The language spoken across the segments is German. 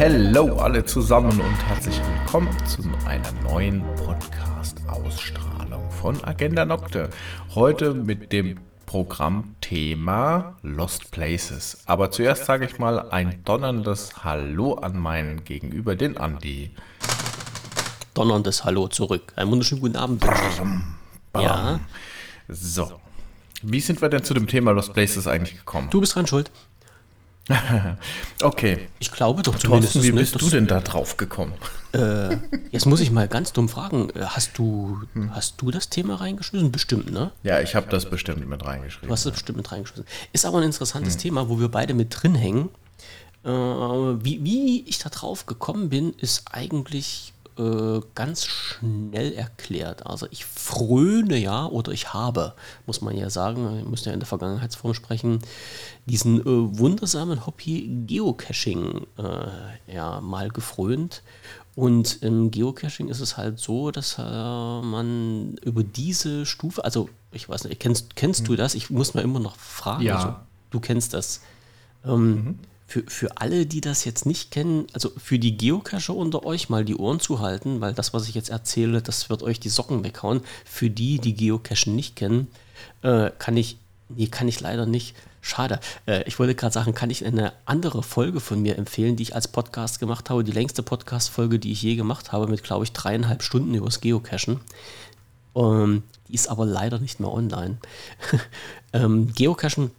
Hello alle zusammen und herzlich willkommen zu einer neuen Podcast-Ausstrahlung von Agenda Nocte. Heute mit dem Programmthema Lost Places. Aber zuerst sage ich mal ein donnerndes Hallo an meinen Gegenüber, den Andi. Donnerndes Hallo zurück. Einen wunderschönen guten Abend. Bam, bam. Ja. So. Wie sind wir denn zu dem Thema Lost Places eigentlich gekommen? Du bist dran schuld. okay. Ich glaube doch zumindest. Thorsten, wie bist nicht, du denn da drauf gekommen? Äh, jetzt muss ich mal ganz dumm fragen. Äh, hast du, hm. hast du das Thema reingeschmissen? Bestimmt, ne? Ja, ich habe das bestimmt mit reingeschrieben. Du hast das bestimmt mit reingeschmissen. Ist aber ein interessantes hm. Thema, wo wir beide mit drin hängen. Äh, wie, wie ich da drauf gekommen bin, ist eigentlich äh, ganz schnell erklärt. Also ich fröne ja oder ich habe, muss man ja sagen, ich muss ja in der Vergangenheitsform sprechen, diesen äh, wundersamen Hobby Geocaching äh, ja mal gefrönt. Und im Geocaching ist es halt so, dass äh, man über diese Stufe, also ich weiß nicht, kennst, kennst hm. du das? Ich muss mal immer noch fragen. Ja. Also, du kennst das. Ähm, mhm für, für alle, die das jetzt nicht kennen, also für die Geocacher unter euch mal die Ohren zu halten, weil das, was ich jetzt erzähle, das wird euch die Socken weghauen. Für die, die Geocachen nicht kennen, äh, kann ich, nee, kann ich leider nicht. Schade. Äh, ich wollte gerade sagen, kann ich eine andere Folge von mir empfehlen, die ich als Podcast gemacht habe. Die längste Podcast-Folge, die ich je gemacht habe, mit, glaube ich, dreieinhalb Stunden übers Geocachen. Ähm, die ist aber leider nicht mehr online. ähm, Geocachen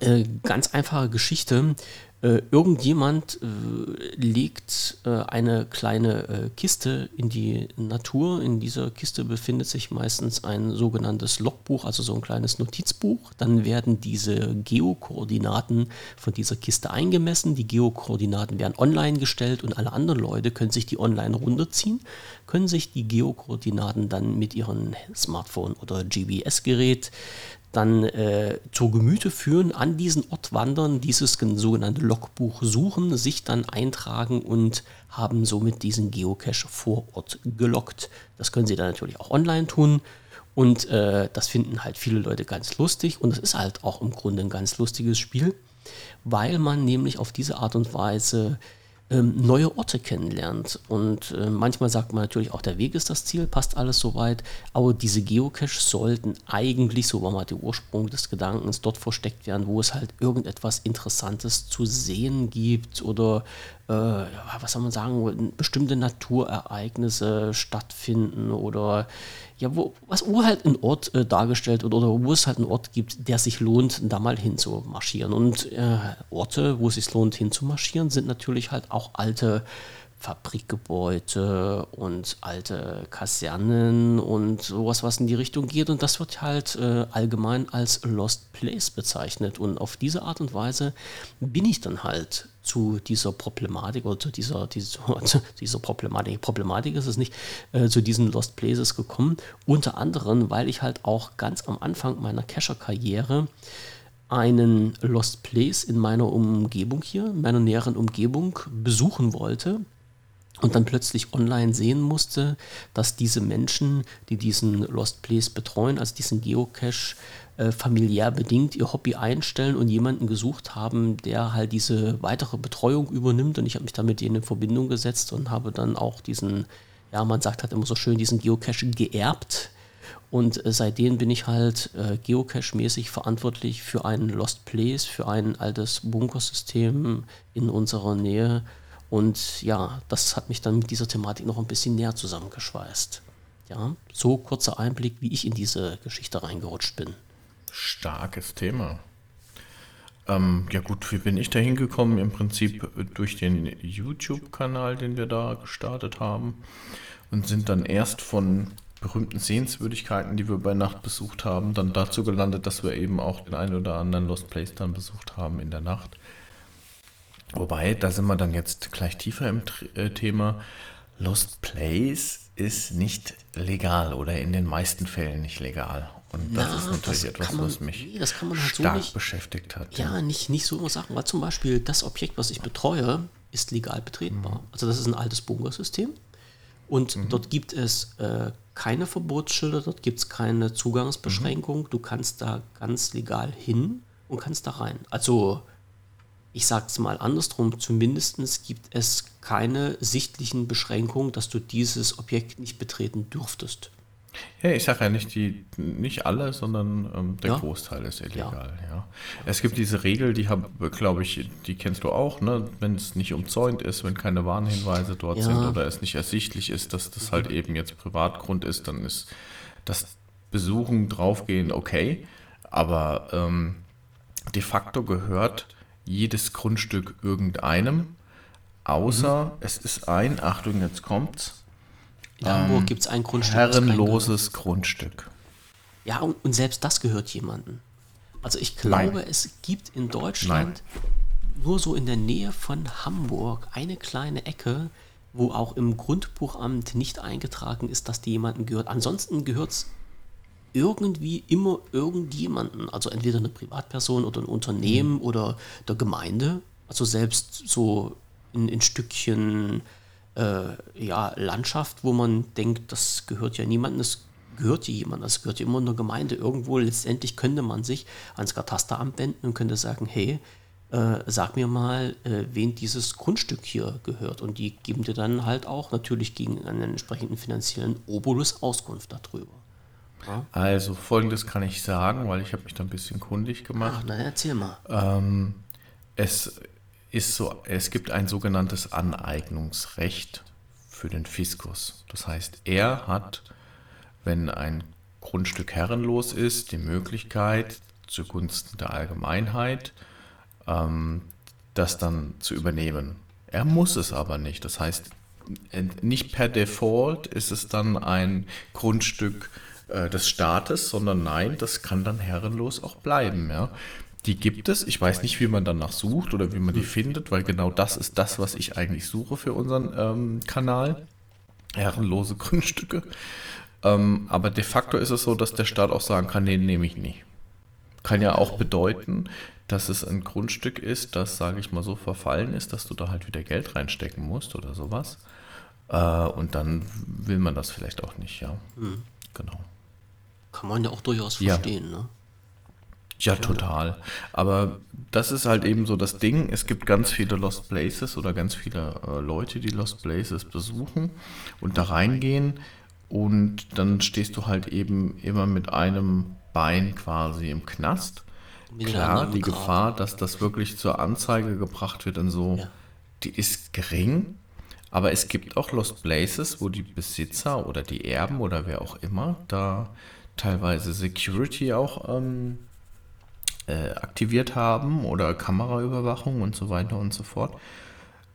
äh, ganz einfache Geschichte. Äh, irgendjemand äh, legt äh, eine kleine äh, Kiste in die Natur. In dieser Kiste befindet sich meistens ein sogenanntes Logbuch, also so ein kleines Notizbuch. Dann werden diese Geokoordinaten von dieser Kiste eingemessen. Die Geokoordinaten werden online gestellt und alle anderen Leute können sich die online runterziehen, können sich die Geokoordinaten dann mit ihrem Smartphone oder GPS-Gerät dann äh, zur Gemüte führen, an diesen Ort wandern, dieses sogenannte Logbuch suchen, sich dann eintragen und haben somit diesen Geocache vor Ort gelockt. Das können Sie dann natürlich auch online tun und äh, das finden halt viele Leute ganz lustig und es ist halt auch im Grunde ein ganz lustiges Spiel, weil man nämlich auf diese Art und Weise ähm, neue Orte kennenlernt. Und äh, manchmal sagt man natürlich auch, der Weg ist das Ziel, passt alles soweit. Aber diese Geocaches sollten eigentlich, so war mal der Ursprung des Gedankens, dort versteckt werden, wo es halt irgendetwas Interessantes zu sehen gibt oder was soll man sagen, bestimmte Naturereignisse stattfinden oder ja, wo, was, wo halt ein Ort äh, dargestellt wird oder wo es halt einen Ort gibt, der sich lohnt, da mal hinzumarschieren. Und äh, Orte, wo es sich lohnt, hinzumarschieren, sind natürlich halt auch alte Fabrikgebäude und alte Kasernen und sowas, was in die Richtung geht. Und das wird halt äh, allgemein als Lost Place bezeichnet. Und auf diese Art und Weise bin ich dann halt zu dieser Problematik oder zu dieser, dieser, dieser Problematik, Problematik ist es nicht, äh, zu diesen Lost Places gekommen. Unter anderem, weil ich halt auch ganz am Anfang meiner Cacher-Karriere einen Lost Place in meiner Umgebung hier, in meiner näheren Umgebung besuchen wollte und dann plötzlich online sehen musste, dass diese Menschen, die diesen Lost Place betreuen, also diesen Geocache, äh, familiär bedingt ihr Hobby einstellen und jemanden gesucht haben, der halt diese weitere Betreuung übernimmt. Und ich habe mich dann mit denen in Verbindung gesetzt und habe dann auch diesen, ja, man sagt halt immer so schön, diesen Geocache geerbt. Und äh, seitdem bin ich halt äh, Geocache-mäßig verantwortlich für einen Lost Place, für ein altes Bunkersystem in unserer Nähe und ja, das hat mich dann mit dieser Thematik noch ein bisschen näher zusammengeschweißt. Ja, so kurzer Einblick, wie ich in diese Geschichte reingerutscht bin. Starkes Thema. Ähm, ja gut, wie bin ich da hingekommen? Im Prinzip durch den YouTube-Kanal, den wir da gestartet haben und sind dann erst von berühmten Sehenswürdigkeiten, die wir bei Nacht besucht haben, dann dazu gelandet, dass wir eben auch den einen oder anderen Lost Place dann besucht haben in der Nacht. Wobei, da sind wir dann jetzt gleich tiefer im äh, Thema. Lost Place ist nicht legal oder in den meisten Fällen nicht legal. Und das Na, ist natürlich das etwas, man, was mich nee, halt stark so nicht, beschäftigt hat. Ja, ja, nicht, nicht so immer sagen. Weil zum Beispiel das Objekt, was ich betreue, ist legal betretbar. Mhm. Also das ist ein altes Bunkersystem. Und mhm. dort gibt es äh, keine Verbotsschilder, dort gibt es keine Zugangsbeschränkung. Mhm. Du kannst da ganz legal hin und kannst da rein. Also ich sage es mal andersrum, zumindest gibt es keine sichtlichen Beschränkungen, dass du dieses Objekt nicht betreten dürftest. Ja, ich sage ja nicht die, nicht alle, sondern ähm, der ja. Großteil ist illegal. Ja. ja. Es gibt diese Regel, die habe, glaube ich, die kennst du auch, ne? Wenn es nicht umzäunt ist, wenn keine Warnhinweise dort ja. sind oder es nicht ersichtlich ist, dass das halt eben jetzt Privatgrund ist, dann ist das Besuchen draufgehen okay. Aber ähm, de facto gehört jedes Grundstück irgendeinem, außer mhm. es ist ein, Achtung, jetzt kommt's. In Hamburg ähm, gibt es ein Grundstück. Herrenloses Grundstück. Ja, und, und, selbst das gehört jemandem. Also ich glaube, Nein. es gibt in Deutschland Nein. nur so in der Nähe von Hamburg eine kleine Ecke, wo auch im Grundbuchamt nicht eingetragen ist, dass die jemandem gehört. Ansonsten gehört es irgendwie immer irgendjemanden, also entweder eine Privatperson oder ein Unternehmen mhm. oder der Gemeinde, also selbst so in, in Stückchen äh, ja, Landschaft, wo man denkt, das gehört ja niemandem, das gehört ja jemandem, das gehört ja immer einer Gemeinde. Irgendwo letztendlich könnte man sich ans Katasteramt wenden und könnte sagen, hey, äh, sag mir mal, äh, wen dieses Grundstück hier gehört. Und die geben dir dann halt auch natürlich gegen einen entsprechenden finanziellen Obolus Auskunft darüber. Also folgendes kann ich sagen, weil ich habe mich da ein bisschen kundig gemacht. Ach, na erzähl mal. Ähm, es ist so, es gibt ein sogenanntes Aneignungsrecht für den Fiskus. Das heißt, er hat, wenn ein Grundstück herrenlos ist, die Möglichkeit zugunsten der Allgemeinheit, ähm, das dann zu übernehmen. Er muss es aber nicht. Das heißt, nicht per Default ist es dann ein Grundstück äh, des Staates, sondern nein, das kann dann herrenlos auch bleiben. Ja. Die gibt es. Ich weiß nicht, wie man danach sucht oder wie man die findet, weil genau das ist das, was ich eigentlich suche für unseren ähm, Kanal. Herrenlose Grundstücke. Ähm, aber de facto ist es so, dass der Staat auch sagen kann, nee, nehme ich nicht. Kann ja auch bedeuten, dass es ein Grundstück ist, das, sage ich mal so, verfallen ist, dass du da halt wieder Geld reinstecken musst oder sowas. Äh, und dann will man das vielleicht auch nicht, ja. Mhm. Genau. Kann man ja auch durchaus verstehen, ja. ne? Ja, total. Aber das ist halt eben so das Ding. Es gibt ganz viele Lost Places oder ganz viele äh, Leute, die Lost Places besuchen und da reingehen. Und dann stehst du halt eben immer mit einem Bein quasi im Knast. Klar, die. Gefahr, dass das wirklich zur Anzeige gebracht wird und so, die ist gering. Aber es gibt auch Lost Places, wo die Besitzer oder die Erben oder wer auch immer da teilweise Security auch ähm, äh, aktiviert haben oder Kameraüberwachung und so weiter und so fort.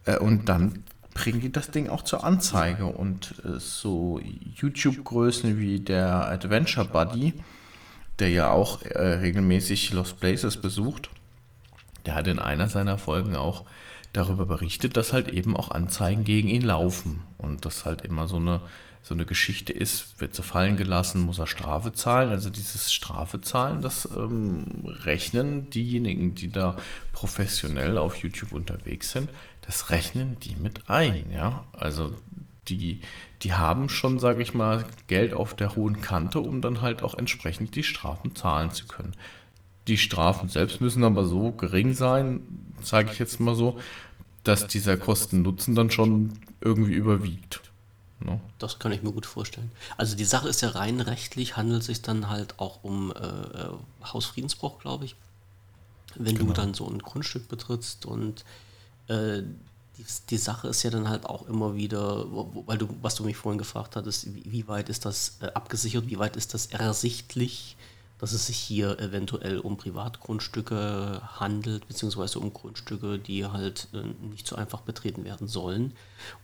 Äh, und dann bringen die das Ding auch zur Anzeige. Und äh, so YouTube-Größen wie der Adventure Buddy, der ja auch äh, regelmäßig Lost Places besucht, der hat in einer seiner Folgen auch darüber berichtet, dass halt eben auch Anzeigen gegen ihn laufen. Und das halt immer so eine so eine Geschichte ist, wird zu fallen gelassen, muss er Strafe zahlen. Also dieses Strafe zahlen, das ähm, rechnen diejenigen, die da professionell auf YouTube unterwegs sind, das rechnen die mit ein. Ja, also die, die haben schon, sage ich mal, Geld auf der hohen Kante, um dann halt auch entsprechend die Strafen zahlen zu können. Die Strafen selbst müssen aber so gering sein, sage ich jetzt mal so, dass dieser Kosten-Nutzen dann schon irgendwie überwiegt. No? Das kann ich mir gut vorstellen. Also die Sache ist ja rein rechtlich, handelt es sich dann halt auch um äh, äh, Hausfriedensbruch, glaube ich. Wenn genau. du dann so ein Grundstück betrittst und äh, die, die, Sache ist ja dann halt auch immer wieder, weil du, was du mich vorhin gefragt hattest, wie, wie weit ist das äh, abgesichert, wie weit ist das ersichtlich? Dass es sich hier eventuell um Privatgrundstücke handelt, beziehungsweise um Grundstücke, die halt äh, nicht so einfach betreten werden sollen.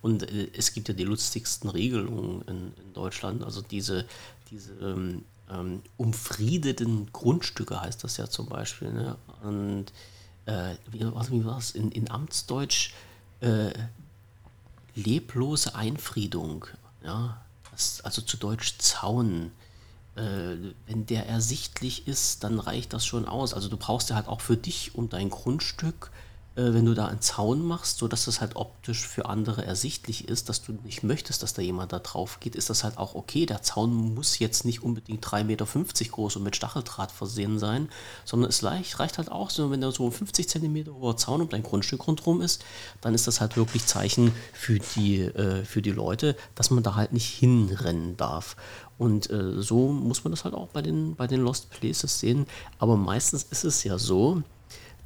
Und äh, es gibt ja die lustigsten Regelungen in, in Deutschland, also diese, diese ähm, ähm, umfriedeten Grundstücke heißt das ja zum Beispiel. Ne? Und äh, wie, was, wie war es in, in Amtsdeutsch? Äh, leblose Einfriedung, ja, das, also zu Deutsch Zaun wenn der ersichtlich ist, dann reicht das schon aus. Also du brauchst ja halt auch für dich, um dein Grundstück äh, wenn du da einen Zaun machst, sodass das halt optisch für andere ersichtlich ist, dass du nicht möchtest, dass da jemand da drauf geht, ist das halt auch okay. Der Zaun muss jetzt nicht unbedingt 3,50 Meter groß und mit Stacheldraht versehen sein, sondern es reicht halt auch wenn da so ein 50 Zentimeter hoher Zaun um dein Grundstück rundherum ist, dann ist das halt wirklich Zeichen für die, äh, für die Leute, dass man da halt nicht hinrennen darf. Und äh, so muss man das halt auch bei den, bei den Lost Places sehen. Aber meistens ist es ja so,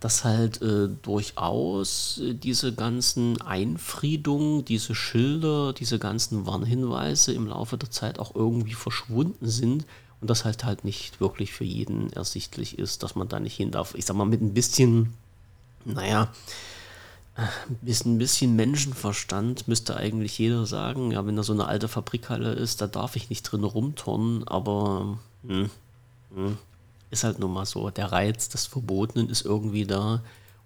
dass halt äh, durchaus äh, diese ganzen Einfriedungen, diese Schilder, diese ganzen Warnhinweise im Laufe der Zeit auch irgendwie verschwunden sind und das halt halt nicht wirklich für jeden ersichtlich ist, dass man da nicht hin darf. Ich sag mal, mit ein bisschen, naja, ein bisschen, ein bisschen Menschenverstand müsste eigentlich jeder sagen, ja, wenn da so eine alte Fabrikhalle ist, da darf ich nicht drin rumturnen, aber hm, hm, ist halt nun mal so. Der Reiz des Verbotenen ist irgendwie da.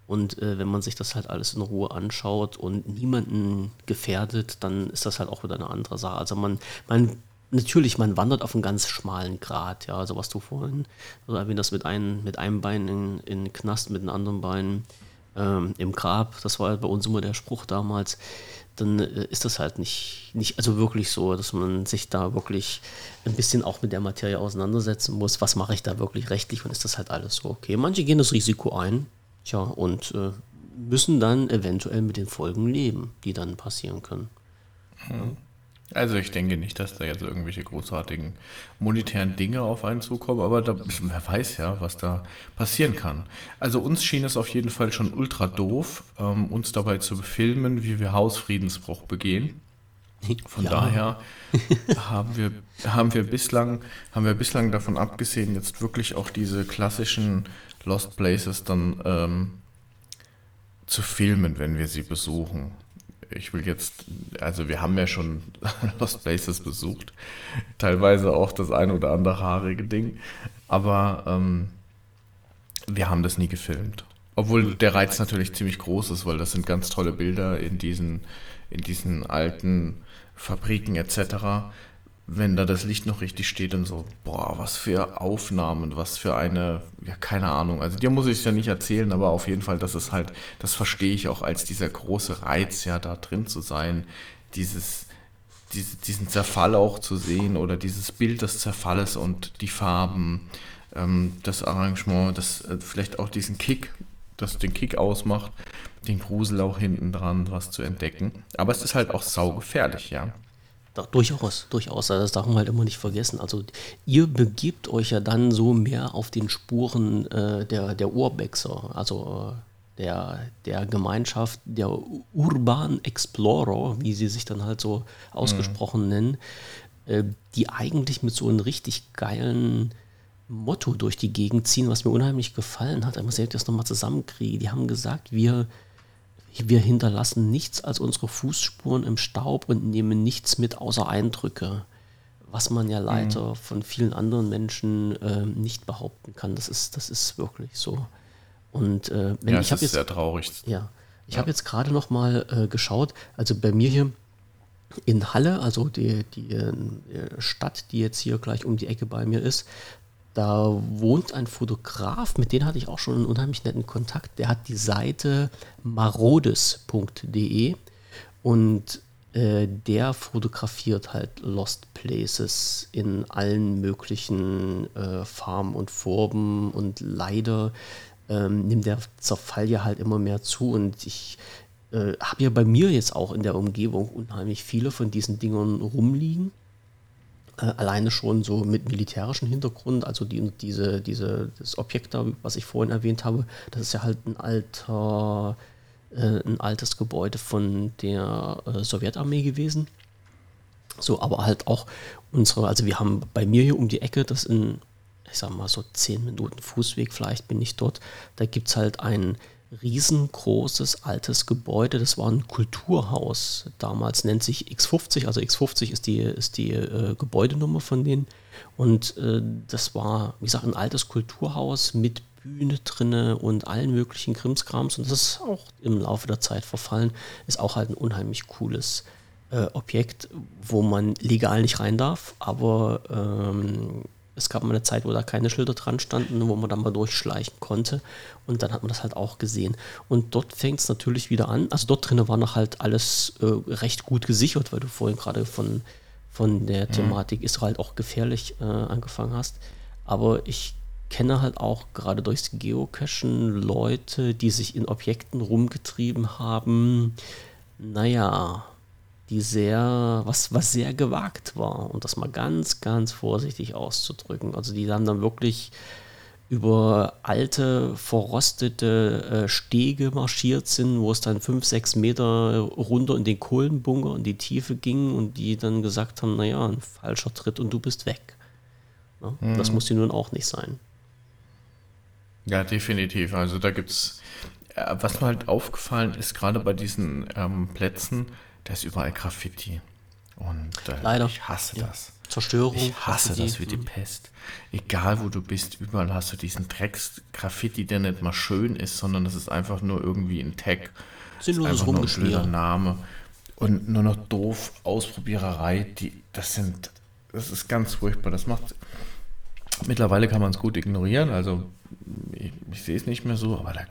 Und äh, wenn man sich das halt alles in Ruhe anschaut und niemanden gefährdet, dann ist das halt auch wieder eine andere Sache. Also man, man natürlich, man wandert auf einen ganz schmalen Grat, ja, also was du vorhin, also erwähnt das mit, ein, mit einem Bein in, in Knast, mit dem anderen Bein ähm, im Grab, das war bei uns immer der Spruch damals, dann äh, ist das halt nicht, nicht, also wirklich so, dass man sich da wirklich ein bisschen auch mit der Materie auseinandersetzen muss. Was mache ich da wirklich rechtlich und ist das halt alles so okay? Manche gehen das Risiko ein, tja, und äh, müssen dann eventuell mit den Folgen leben, die dann passieren können. Mhm. Also ich denke nicht, dass da jetzt irgendwelche großartigen monetären Dinge auf einen zukommen, aber da, wer weiß ja, was da passieren kann. Also uns schien es auf jeden Fall schon ultra doof, ähm, uns dabei zu filmen, wie wir Hausfriedensbruch begehen. Von ja. daher haben wir, haben, wir bislang, haben wir bislang davon abgesehen, jetzt wirklich auch diese klassischen Lost Places dann ähm, zu filmen, wenn wir sie besuchen ich will jetzt, also wir haben ja schon Lost Places besucht, teilweise auch das ein oder andere haarige Ding, aber ähm, wir haben das nie gefilmt. Obwohl der Reiz natürlich ziemlich groß ist, weil das sind ganz tolle Bilder in diesen, in diesen alten Fabriken etc wenn da das Licht noch richtig steht und so, boah, was für Aufnahmen, was für eine, ja, keine Ahnung. Also dir muss ich es ja nicht erzählen, aber auf jeden Fall, das ist halt, das verstehe ich auch als dieser große Reiz, ja, da drin zu sein, dieses, diese, diesen Zerfall auch zu sehen oder dieses Bild des Zerfalles und die Farben, ähm, das Arrangement, das äh, vielleicht auch diesen Kick, das den Kick ausmacht, den Grusel auch hinten dran, was zu entdecken. Aber es ist halt auch saugefährlich, ja. Doch, durchaus, durchaus. Das darf man halt immer nicht vergessen. Also ihr begibt euch ja dann so mehr auf den Spuren äh, der, der Urbexer, also äh, der, der Gemeinschaft der Urban Explorer, wie sie sich dann halt so ausgesprochen mhm. nennen, äh, die eigentlich mit so einem richtig geilen Motto durch die Gegend ziehen, was mir unheimlich gefallen hat. Ich muss das nochmal zusammenkriegen. Die haben gesagt, wir wir hinterlassen nichts als unsere Fußspuren im Staub und nehmen nichts mit außer Eindrücke. Was man ja leider mhm. von vielen anderen Menschen äh, nicht behaupten kann. Das ist, das ist wirklich so. Und äh, wenn ja, ich habe jetzt sehr traurig. Ja, ich ja. habe jetzt gerade noch mal äh, geschaut. Also bei mir hier in Halle, also die, die äh, Stadt, die jetzt hier gleich um die Ecke bei mir ist, da wohnt ein Fotograf, mit dem hatte ich auch schon einen unheimlich netten Kontakt. Der hat die Seite marodes.de und äh, der fotografiert halt Lost Places in allen möglichen äh, Farben und Formen und leider ähm, nimmt der Zerfall ja halt immer mehr zu und ich äh, habe ja bei mir jetzt auch in der Umgebung unheimlich viele von diesen Dingern rumliegen alleine schon so mit militärischem Hintergrund, also die, diese, diese, das Objekt da, was ich vorhin erwähnt habe, das ist ja halt ein alter, äh, ein altes Gebäude von der äh, Sowjetarmee gewesen. So, aber halt auch unsere, also wir haben bei mir hier um die Ecke, das in, ich sag mal so zehn Minuten Fußweg vielleicht bin ich dort, da gibt es halt ein riesengroßes altes Gebäude. Das war ein Kulturhaus. Damals nennt sich X50, also X50 ist die, ist die äh, Gebäudenummer von denen. Und äh, das war, wie gesagt, ein altes Kulturhaus mit Bühne drinne und allen möglichen Krimskrams. Und das ist auch im Laufe der Zeit verfallen. Ist auch halt ein unheimlich cooles äh, Objekt, wo man legal nicht rein darf, aber ähm, Es gab mal eine Zeit, wo da keine Schilder dran standen, wo man dann mal durchschleichen konnte. Und dann hat man das halt auch gesehen. Und dort fängt es natürlich wieder an. Also dort drinnen war noch halt alles äh, recht gut gesichert, weil du vorhin gerade von, von der mhm. Thematik Israel auch gefährlich äh, angefangen hast. Aber ich kenne halt auch gerade durchs Geocachen Leute, die sich in Objekten rumgetrieben haben. Naja, die sehr, was, was sehr gewagt war, und das mal ganz, ganz vorsichtig auszudrücken. Also die haben dann wirklich über alte, verrostete äh, Stege marschiert sind, wo es dann fünf, sechs Meter runter in den Kohlenbunker in die Tiefe ging und die dann gesagt haben, naja, ein falscher Tritt und du bist weg. Ja, mhm. Das muss die nun auch nicht sein. Ja, definitiv. Also da gibt es, äh, was mir halt aufgefallen ist, gerade bei diesen ähm, Plätzen, da ist überall Graffiti. Und äh, Leider. ich hasse ja. das. Zerstörung. Ich hasse Graffiti. das wie die mhm. Pest. Egal wo du bist, überall hast du diesen Drecks-Graffiti, der nicht mal schön ist, sondern das ist einfach nur irgendwie ein Tag. Sinnloses Rumgeschmier. Name. Und nur noch doof, Ausprobiererei, die, das sind, das ist ganz furchtbar. Das macht, mittlerweile kann man es gut ignorieren, also ich, ich sehe es nicht mehr so, aber da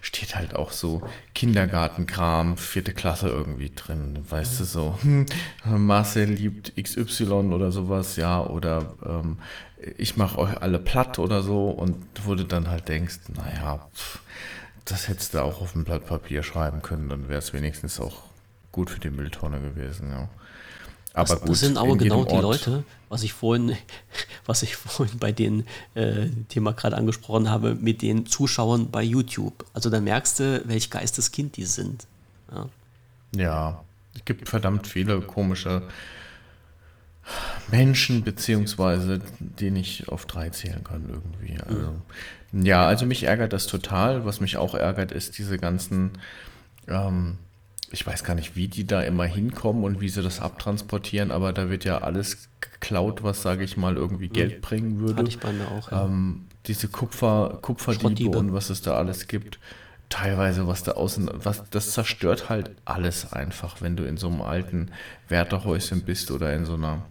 steht halt auch so Kindergartenkram, vierte Klasse irgendwie drin. Weißt du so, hm, Marcel liebt XY oder sowas, ja, oder ähm, ich mache euch alle platt oder so und wo du dann halt denkst, naja, pff, das hättest du auch auf ein Blatt Papier schreiben können, dann wäre es wenigstens auch gut für die Mülltonne gewesen, ja. Aber das, gut, das sind aber genau die Leute, was ich vorhin, was ich vorhin bei dem äh, Thema gerade angesprochen habe, mit den Zuschauern bei YouTube. Also da merkst du, welch Geisteskind die sind. Ja. ja, es gibt verdammt viele komische Menschen, beziehungsweise die ich auf drei zählen kann irgendwie. Also, mhm. Ja, also mich ärgert das total. Was mich auch ärgert, ist diese ganzen ähm, ich weiß gar nicht, wie die da immer hinkommen und wie sie das abtransportieren, aber da wird ja alles geklaut, was, sage ich mal, irgendwie Geld mhm. bringen würde. Hatte ich bei mir auch. Ja. Ähm, diese Kupfer, Kupferdiebe und was es da alles gibt. Teilweise, was da außen, was, das zerstört halt alles einfach, wenn du in so einem alten Wärterhäuschen bist oder in so einer,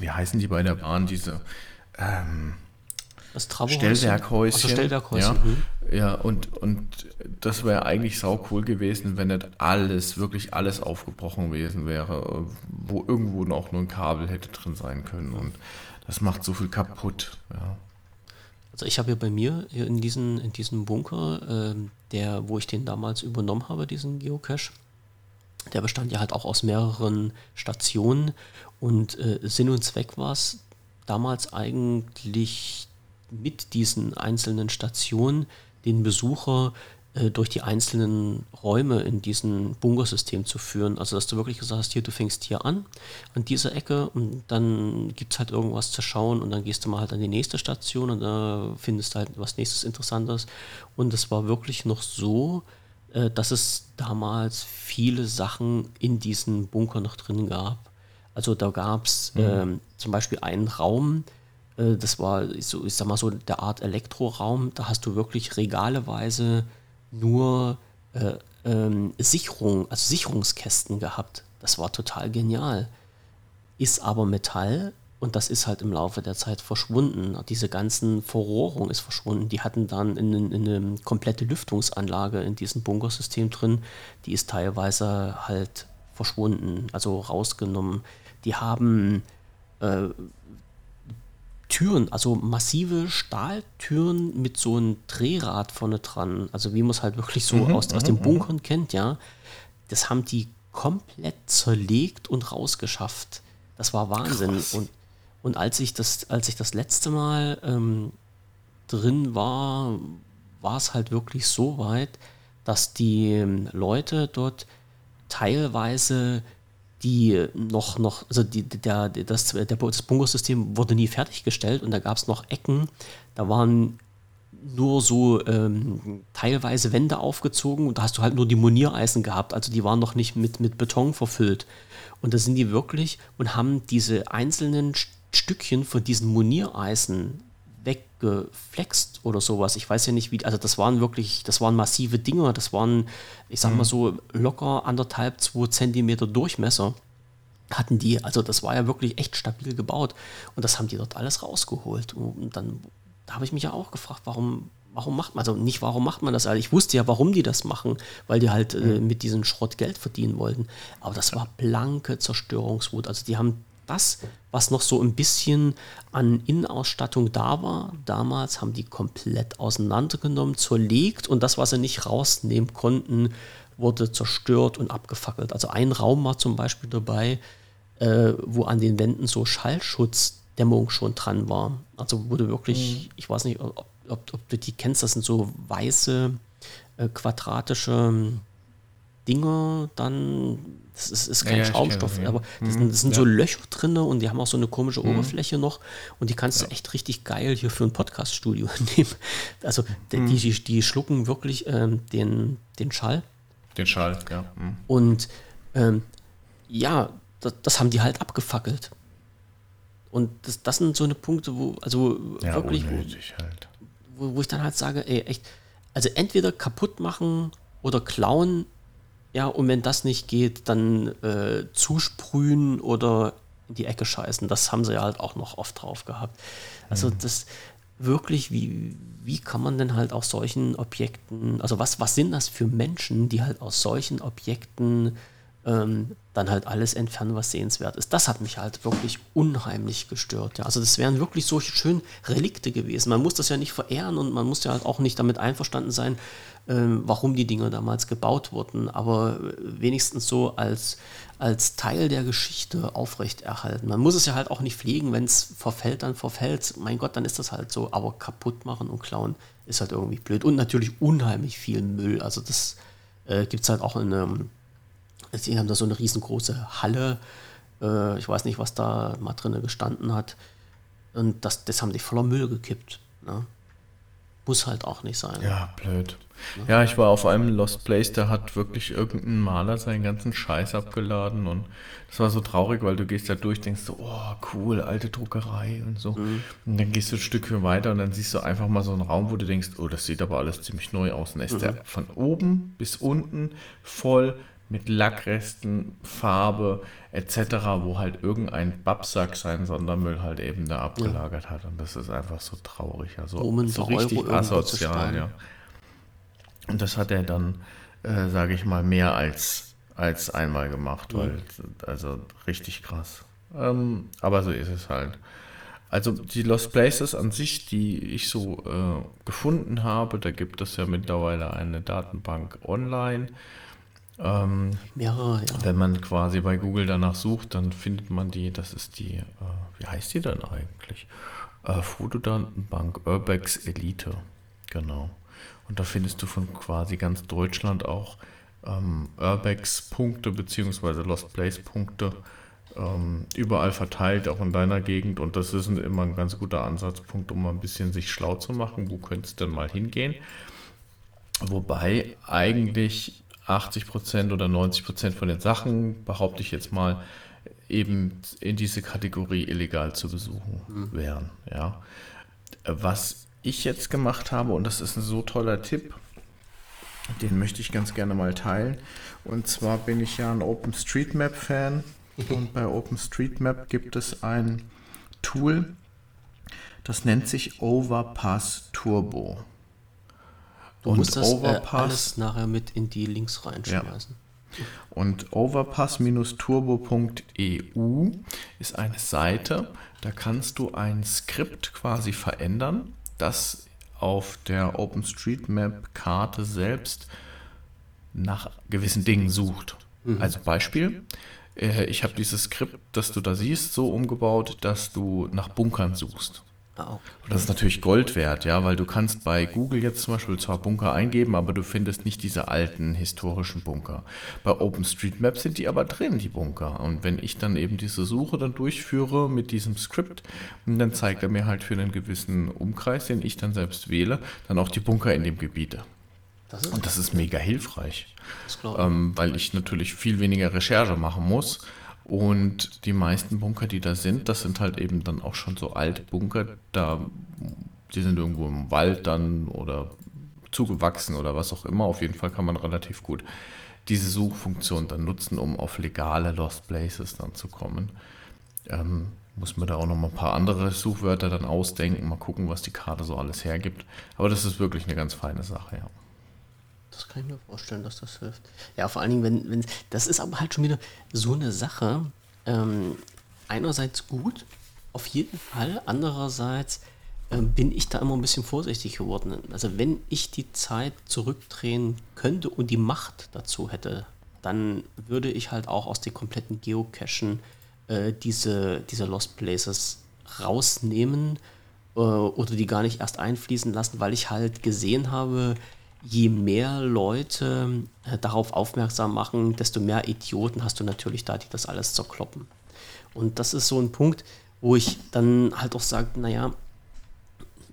wie heißen die bei der Bahn, diese, ähm, das Stellwerkhäuschen. Also Stellwerkhäuschen. Ja, mhm. Ja und, und das wäre eigentlich sau cool gewesen, wenn nicht alles, wirklich alles aufgebrochen gewesen wäre, wo irgendwo noch nur ein Kabel hätte drin sein können. Und das macht so viel kaputt. Ja. Also ich habe ja bei mir in, diesen, in diesem Bunker, äh, der, wo ich den damals übernommen habe, diesen Geocache, der bestand ja halt auch aus mehreren Stationen und äh, Sinn und Zweck war es damals eigentlich mit diesen einzelnen Stationen den Besucher äh, durch die einzelnen Räume in diesem Bunkersystem zu führen. Also dass du wirklich gesagt hast, hier, du fängst hier an, an dieser Ecke und dann gibt es halt irgendwas zu schauen und dann gehst du mal halt an die nächste Station und da findest du halt was nächstes Interessantes. Und es war wirklich noch so, äh, dass es damals viele Sachen in diesem Bunker noch drin gab. Also da gab es mhm. ähm, zum Beispiel einen Raum, äh, das war so, ich sag mal so, der Art Elektroraum. Da hast du wirklich regaleweise nur äh, ähm, Sicherung, also Sicherungskästen gehabt. Das war total genial. Ist aber Metall und das ist halt im Laufe der Zeit verschwunden. Diese ganzen Verrohrung ist verschwunden. Die hatten dann in, in eine komplette Lüftungsanlage in diesem Bunkersystem drin. Die ist teilweise halt verschwunden, also rausgenommen. Die haben äh, Türen, also massive Stahltüren mit so einem Drehrad vorne dran, also wie man es halt wirklich so mhm, aus, aus den mhm, mhm. Bunkern kennt, ja, das haben die komplett zerlegt und rausgeschafft. Das war Wahnsinn. Und, und als ich das, als ich das letzte Mal ähm, drin war, war es halt wirklich so weit, dass die ähm, Leute dort teilweise die noch, noch, also die, der, das, der, das Bunkersystem wurde nie fertiggestellt und da gab es noch Ecken, da waren nur so ähm, teilweise Wände aufgezogen und da hast du halt nur die Moniereisen gehabt, also die waren noch nicht mit, mit Beton verfüllt. Und da sind die wirklich und haben diese einzelnen Stückchen von diesen Moniereisen weggeflext oder sowas. Ich weiß ja nicht, wie, also das waren wirklich, das waren massive Dinger, das waren, ich sag mal mhm. so, locker anderthalb, zwei Zentimeter Durchmesser. hatten die, also das war ja wirklich echt stabil gebaut und das haben die dort alles rausgeholt. Und dann da habe ich mich ja auch gefragt, warum, warum macht man, also nicht warum macht man das, also ich wusste ja, warum die das machen, weil die halt äh, mhm. mit diesem Schrott Geld verdienen wollten. Aber das war blanke Zerstörungswut. Also die haben das, was noch so ein bisschen an Innenausstattung da war, damals haben die komplett auseinandergenommen, zerlegt und das, was sie nicht rausnehmen konnten, wurde zerstört und abgefackelt. Also ein Raum war zum Beispiel dabei, äh, wo an den Wänden so Schallschutzdämmung schon dran war. Also wurde wirklich, mhm. ich weiß nicht, ob, ob, ob, du die kennst, das sind so weiße, äh, quadratische Dinger, dann, das ist, ist kein ja, Schaumstoff, kenne, ja. aber das, mhm. das sind ja. so Löcher drin und die haben auch so eine komische mhm. Oberfläche noch und die kannst du echt richtig geil hier für ein Podcast-Studio nehmen. Also mhm. die, die, die, schlucken wirklich ähm, den, den Schall. Den Schall, ja. Mhm. Und ähm, ja, das, das, haben die halt abgefackelt. Und das, das sind so eine Punkte, wo, also ja, wirklich, halt. wo, wo ich dann halt sage, ey, echt, also entweder kaputt machen oder klauen, ja, und wenn das nicht geht, dann äh, zusprühen oder in die Ecke scheißen. Das haben sie ja halt auch noch oft drauf gehabt. Also mhm. das wirklich, wie, wie kann man denn halt aus solchen Objekten, also was, was sind das für Menschen, die halt aus solchen Objekten ähm, dann halt alles entfernen, was sehenswert ist. Das hat mich halt wirklich unheimlich gestört. Ja. Also das wären wirklich solche schönen Relikte gewesen. Man muss das ja nicht verehren und man muss ja halt auch nicht damit einverstanden sein, ähm, warum die Dinger damals gebaut wurden, aber wenigstens so als, als Teil der Geschichte aufrechterhalten. Man muss es ja halt auch nicht pflegen, wenn es verfällt, dann verfällt. Mein Gott, dann ist das halt so. Aber kaputt machen und klauen ist halt irgendwie blöd. Und natürlich unheimlich viel Müll. Also das äh, gibt es halt auch in einem Sie haben da so eine riesengroße Halle. Äh, ich weiß nicht, was da mal drin gestanden hat. Und das, das haben die voller Müll gekippt. Ne? Muss halt auch nicht sein. Ja, blöd. Ja, ich war auf einem Lost Place, da hat wirklich irgendein Maler seinen ganzen Scheiß abgeladen und das war so traurig, weil du gehst da durch, denkst so, oh cool, alte Druckerei und so. Mhm. Und dann gehst du ein Stück weiter und dann siehst du einfach mal so einen Raum, wo du denkst, oh, das sieht aber alles ziemlich neu aus. Und ist mhm. der von oben bis unten voll mit Lackresten, Farbe etc., wo halt irgendein Babsack seinen Sondermüll halt eben da abgelagert ja. hat. Und das ist einfach so traurig. Also um so richtig Euro asozial, ja. Und das hat er dann, äh, sage ich mal, mehr als, als einmal gemacht, weil, ja. also richtig krass. Ähm, aber so ist es halt. Also die Lost Places an sich, die ich so äh, gefunden habe, da gibt es ja mittlerweile eine Datenbank online ähm, Mehrere, ja. Wenn man quasi bei Google danach sucht, dann findet man die, das ist die, äh, wie heißt die denn eigentlich? Äh, Fotodatenbank Urbex Elite, genau. Und da findest du von quasi ganz Deutschland auch ähm, Urbex-Punkte bzw. Lost Place-Punkte ähm, überall verteilt, auch in deiner Gegend. Und das ist immer ein ganz guter Ansatzpunkt, um mal ein bisschen sich schlau zu machen, wo könnte es denn mal hingehen. Wobei eigentlich 80 Prozent oder 90 Prozent von den Sachen, behaupte ich jetzt mal, eben in diese Kategorie illegal zu besuchen mhm. wären. Ja. Was ich jetzt gemacht habe, und das ist ein so toller Tipp, den möchte ich ganz gerne mal teilen. Und zwar bin ich ja ein OpenStreetMap-Fan. Und bei OpenStreetMap gibt es ein Tool, das nennt sich Overpass Turbo. Du und musst das Overpass, äh, alles nachher mit in die Links reinschmeißen. Ja. Und overpass-turbo.eu ist eine Seite, da kannst du ein Skript quasi verändern, das auf der OpenStreetMap-Karte selbst nach gewissen Dingen sucht. Mhm. Also Beispiel, äh, ich habe dieses Skript, das du da siehst, so umgebaut, dass du nach Bunkern suchst. Ah, das ist natürlich Gold wert, ja, weil du kannst bei Google jetzt zum Beispiel zwar Bunker eingeben, aber du findest nicht diese alten historischen Bunker. Bei OpenStreetMap sind die aber drin, die Bunker. Und wenn ich dann eben diese Suche dann durchführe mit diesem Skript, dann zeigt er mir halt für einen gewissen Umkreis, den ich dann selbst wähle, dann auch die Bunker in dem Gebiet. Das und das ist mega hilfreich, ähm, weil ich natürlich viel weniger Recherche machen muss und die meisten Bunker, die da sind, das sind halt eben dann auch schon so alte Bunker, da, die sind irgendwo im Wald dann oder zugewachsen oder was auch immer. Auf jeden Fall kann man relativ gut diese Suchfunktion dann nutzen, um auf legale Lost Places dann zu kommen. Ähm, muss man da auch noch mal ein paar andere Suchwörter dann ausdenken, mal gucken, was die Karte so alles hergibt. Aber das ist wirklich eine ganz feine Sache, ja. Das kann ich mir vorstellen, dass das hilft. Ja, vor allen Dingen, wenn, wenn das ist aber halt schon wieder so eine Sache. Ähm, einerseits gut, auf jeden Fall. Andererseits äh, bin ich da immer ein bisschen vorsichtig geworden. Also wenn ich die Zeit zurückdrehen könnte und die Macht dazu hätte, dann würde ich halt auch aus den kompletten Geocachen äh, diese, diese Lost Places rausnehmen äh, oder die gar nicht erst einfließen lassen, weil ich halt gesehen habe, je mehr Leute äh, darauf aufmerksam machen, desto mehr Idioten hast du natürlich da, die das alles zerkloppen. Und das ist so ein Punkt, wo ich dann halt auch sage, naja,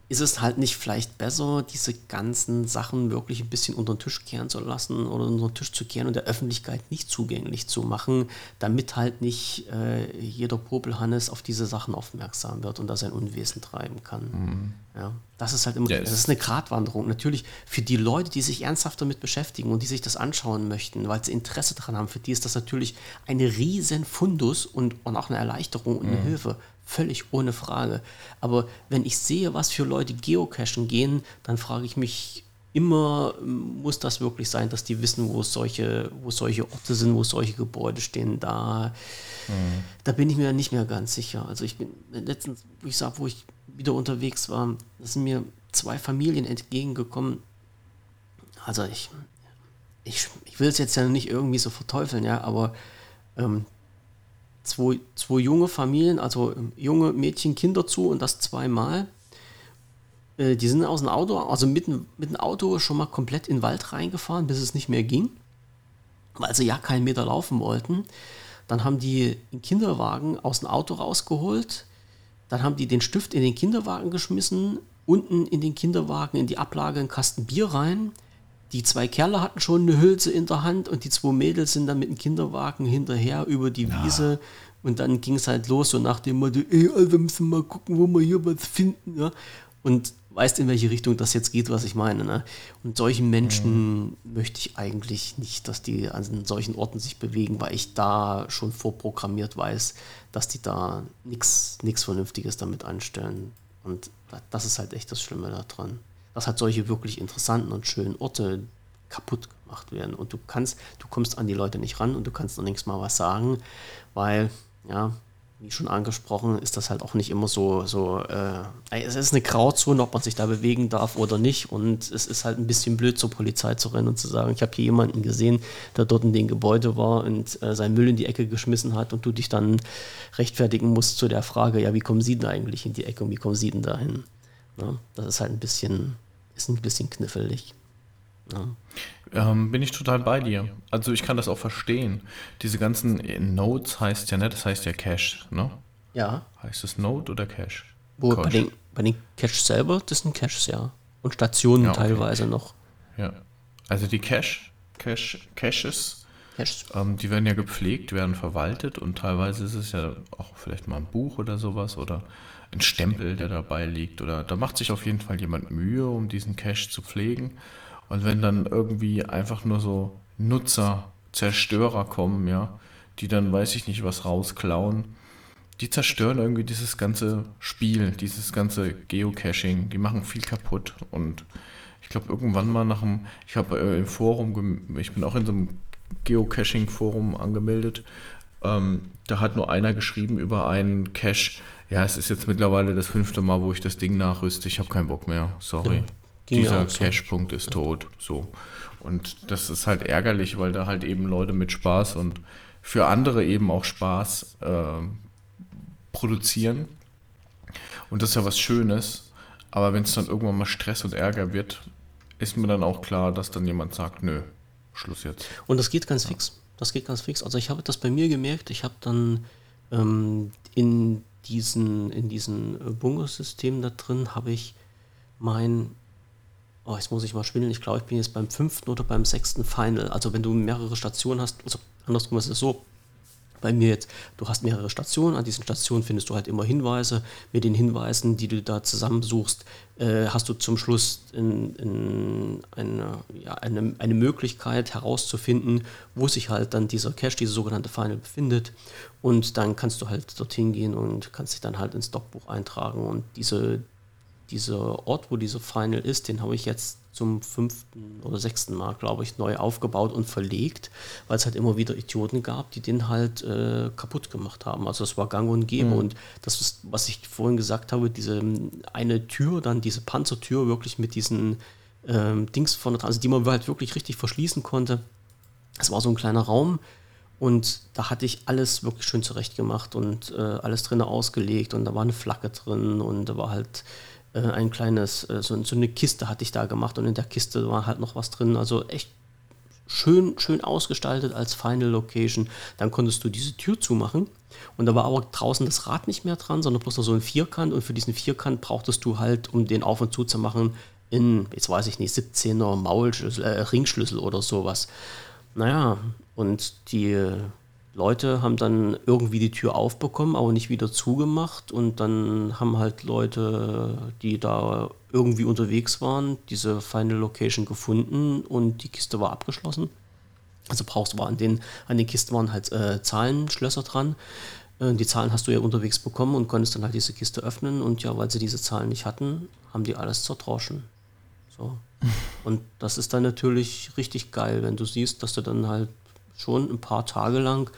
ist es halt nicht vielleicht besser, diese ganzen Sachen wirklich ein bisschen unter den Tisch kehren zu lassen oder unter den Tisch zu kehren und der Öffentlichkeit nicht zugänglich zu machen, damit halt nicht äh, jeder Popelhannes auf diese Sachen aufmerksam wird und da sein Unwesen treiben kann. Mhm. Ja, das ist halt immer, yes. das ist eine Gratwanderung. Natürlich für die Leute, die sich ernsthaft damit beschäftigen und die sich das anschauen möchten, weil sie Interesse daran haben, für die ist das natürlich eine riesen Fundus und, und auch eine Erleichterung und eine mhm. Hilfe Völlig ohne Frage. Aber wenn ich sehe, was für Leute geocachen gehen, dann frage ich mich immer, muss das wirklich sein, dass die wissen, wo solche, wo solche Orte sind, wo solche Gebäude stehen. Da, mhm. da bin ich mir nicht mehr ganz sicher. Also ich bin letztens, wo ich sage, wo ich wieder unterwegs war, da sind mir zwei Familien entgegengekommen. Also ich, ich, ich will es jetzt ja nicht irgendwie so verteufeln, ja, aber ähm, zwei, zwei junge Familien, also junge Mädchen, Kinder zu und das zweimal. Äh, die sind aus dem Auto, also mit, mit dem Auto schon mal komplett in den Wald reingefahren, bis es nicht mehr ging, weil sie ja keinen Meter laufen wollten. Dann haben die den Kinderwagen aus dem Auto rausgeholt. Dann haben die den Stift in den Kinderwagen geschmissen, unten in den Kinderwagen in die Ablage einen Kasten Bier rein. Die zwei Kerle hatten schon eine Hülse in der Hand und die zwei Mädels sind dann mit dem Kinderwagen hinterher über die ja. Wiese und dann ging es halt los so nach dem Motto, ey, also wir müssen mal gucken, wo wir hier was finden. Ja? Und weißt, in welche Richtung das jetzt geht, was ich meine. Ne? Und solchen Menschen mhm. möchte ich eigentlich nicht, dass die an solchen Orten sich bewegen, weil ich da schon vorprogrammiert weiß, dass die da nichts Vernünftiges damit anstellen. Und das ist halt echt das Schlimme daran dass halt solche wirklich interessanten und schönen Orte kaputt gemacht werden. Und du kannst, du kommst an die Leute nicht ran und du kannst noch nichts mal was sagen, weil, ja, wie schon angesprochen, ist das halt auch nicht immer so, so äh, es ist eine Grauzone, ob man sich da bewegen darf oder nicht. Und es ist halt ein bisschen blöd, zur Polizei zu rennen und zu sagen, ich habe hier jemanden gesehen, der dort in dem Gebäude war und äh, seinen Müll in die Ecke geschmissen hat und du dich dann rechtfertigen musst zu der Frage, ja, wie kommen Sie denn eigentlich in die Ecke und wie kommen Sie denn dahin? Ja, das ist halt ein bisschen, ist ein bisschen knifflig. Ja. Ähm, bin ich total bei dir. Also ich kann das auch verstehen. Diese ganzen Nodes heißt ja nicht, das heißt ja Cache, ne? Ja. Heißt es Node oder Cache? Wo, bei, den, bei den Caches selber, das sind Caches, ja. Und Stationen ja, okay. teilweise noch. Ja. Also die Cache, Cache, Caches, ähm, die werden ja gepflegt, werden verwaltet und teilweise ist es ja auch vielleicht mal ein Buch oder sowas oder ein Stempel, der dabei liegt. Oder da macht sich auf jeden Fall jemand Mühe, um diesen Cache zu pflegen. Und wenn dann irgendwie einfach nur so Nutzer, Zerstörer kommen, ja, die dann weiß ich nicht was rausklauen, die zerstören irgendwie dieses ganze Spiel, dieses ganze Geocaching, die machen viel kaputt und ich glaube irgendwann mal nach dem, ich habe äh, im Forum, ich bin auch in so einem Geocaching-Forum angemeldet, ähm, da hat nur einer geschrieben über einen Cache, ja, es ist jetzt mittlerweile das fünfte Mal, wo ich das Ding nachrüste. Ich habe keinen Bock mehr. Sorry. Ja, Dieser Cash-Punkt ist tot. So. Und das ist halt ärgerlich, weil da halt eben Leute mit Spaß und für andere eben auch Spaß äh, produzieren. Und das ist ja was Schönes. Aber wenn es dann irgendwann mal Stress und Ärger wird, ist mir dann auch klar, dass dann jemand sagt, nö, Schluss jetzt. Und das geht ganz ja. fix. Das geht ganz fix. Also ich habe das bei mir gemerkt. Ich habe dann ähm, in diesen, in diesen äh, Bungersystem da drin habe ich mein, oh, jetzt muss ich mal spielen, ich glaube, ich bin jetzt beim fünften oder beim sechsten Final. Also wenn du mehrere Stationen hast, also andersrum ist es so, bei mir jetzt, du hast mehrere Stationen, an diesen Stationen findest du halt immer Hinweise. Mit den Hinweisen, die du da zusammensuchst, äh, hast du zum Schluss in, in eine, ja, eine, eine Möglichkeit herauszufinden, wo sich halt dann dieser Cache, diese sogenannte Final befindet. Und dann kannst du halt dorthin gehen und kannst dich dann halt ins Logbuch eintragen. Und diese, dieser Ort, wo dieser Final ist, den habe ich jetzt zum fünften oder sechsten Mal, glaube ich, neu aufgebaut und verlegt, weil es halt immer wieder Idioten gab, die den halt äh, kaputt gemacht haben. Also es war gang und gäbe. Mhm. Und das ist, was ich vorhin gesagt habe, diese eine Tür, dann diese Panzertür wirklich mit diesen ähm, Dings vorne dran, also die man halt wirklich richtig verschließen konnte. Es war so ein kleiner Raum, und da hatte ich alles wirklich schön zurecht gemacht und äh, alles drin ausgelegt und da war eine Flagge drin und da war halt äh, ein kleines, äh, so, so, eine Kiste hatte ich da gemacht und in der Kiste war halt noch was drin. Also echt schön, schön ausgestaltet als Final Location. Dann konntest du diese Tür zumachen und da war aber draußen das Rad nicht mehr dran, sondern bloß noch so ein Vierkant und für diesen Vierkant brauchtest du halt, um den auf und zu zu machen, in, jetzt weiß ich nicht, 17er Maulschlüssel, äh, Ringschlüssel oder sowas. Naja, und die Leute haben dann irgendwie die Tür aufbekommen, aber nicht wieder zugemacht. Und dann haben halt Leute, die da irgendwie unterwegs waren, diese Final Location gefunden und die Kiste war abgeschlossen. Also brauchst du an den, an den Kisten waren halt äh, Zahlenschlösser dran. Äh, die Zahlen hast du ja unterwegs bekommen und konntest dann halt diese Kiste öffnen. Und ja, weil sie diese Zahlen nicht hatten, haben die alles zertroschen. So. Und das ist dann natürlich richtig geil, wenn du siehst, dass du dann halt schon ein paar Tage lang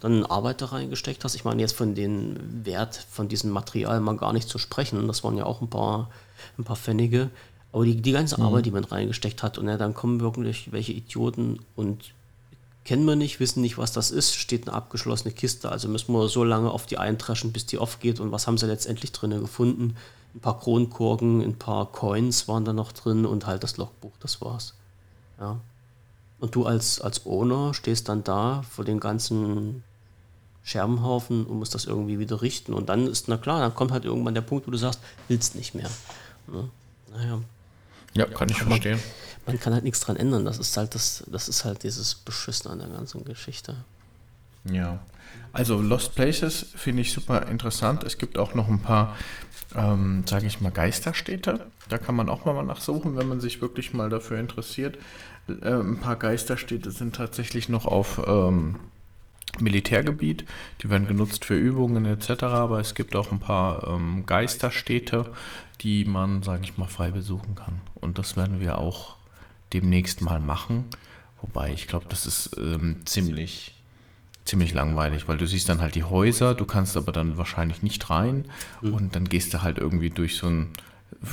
dann Arbeit da reingesteckt hast. Ich meine, jetzt von dem Wert von diesem Material mal gar nicht zu sprechen. Das waren ja auch ein paar, ein paar Pfennige. Aber die, die ganze mhm. Arbeit, die man reingesteckt hat, und ja, dann kommen wirklich welche Idioten und kennen wir nicht, wissen nicht, was das ist, steht eine abgeschlossene Kiste. Also müssen wir so lange auf die eintreschen, bis die aufgeht. Und was haben sie letztendlich drinnen gefunden? Ein paar Kronkorken, ein paar Coins waren da noch drin und halt das Logbuch, das war's. Ja. Und du als, als Owner stehst dann da vor den ganzen Scherbenhaufen und musst das irgendwie wieder richten. Und dann ist, na klar, dann kommt halt irgendwann der Punkt, wo du sagst, willst nicht mehr. Ne? Naja. Ja, kann ich verstehen. Man, man, kann halt nichts dran ändern. Das ist halt das, das ist halt dieses Beschissen an der ganzen Geschichte. Ja. Also Lost Places finde ich super interessant. Es gibt auch noch ein paar, ähm, sage ich mal, Geisterstädte. Da kann man auch mal nachsuchen, wenn man sich wirklich mal dafür interessiert. Äh, ein paar Geisterstädte sind tatsächlich noch auf ähm, Militärgebiet. Die werden genutzt für Übungen etc. Aber es gibt auch ein paar ähm, Geisterstädte, die man, sage ich mal, frei besuchen kann. Und das werden wir auch demnächst mal machen. Wobei ich glaube, das ist ähm, ziemlich ziemlich langweilig, weil du siehst dann halt die Häuser, du kannst aber dann wahrscheinlich nicht rein mhm. und dann gehst du halt irgendwie durch so ein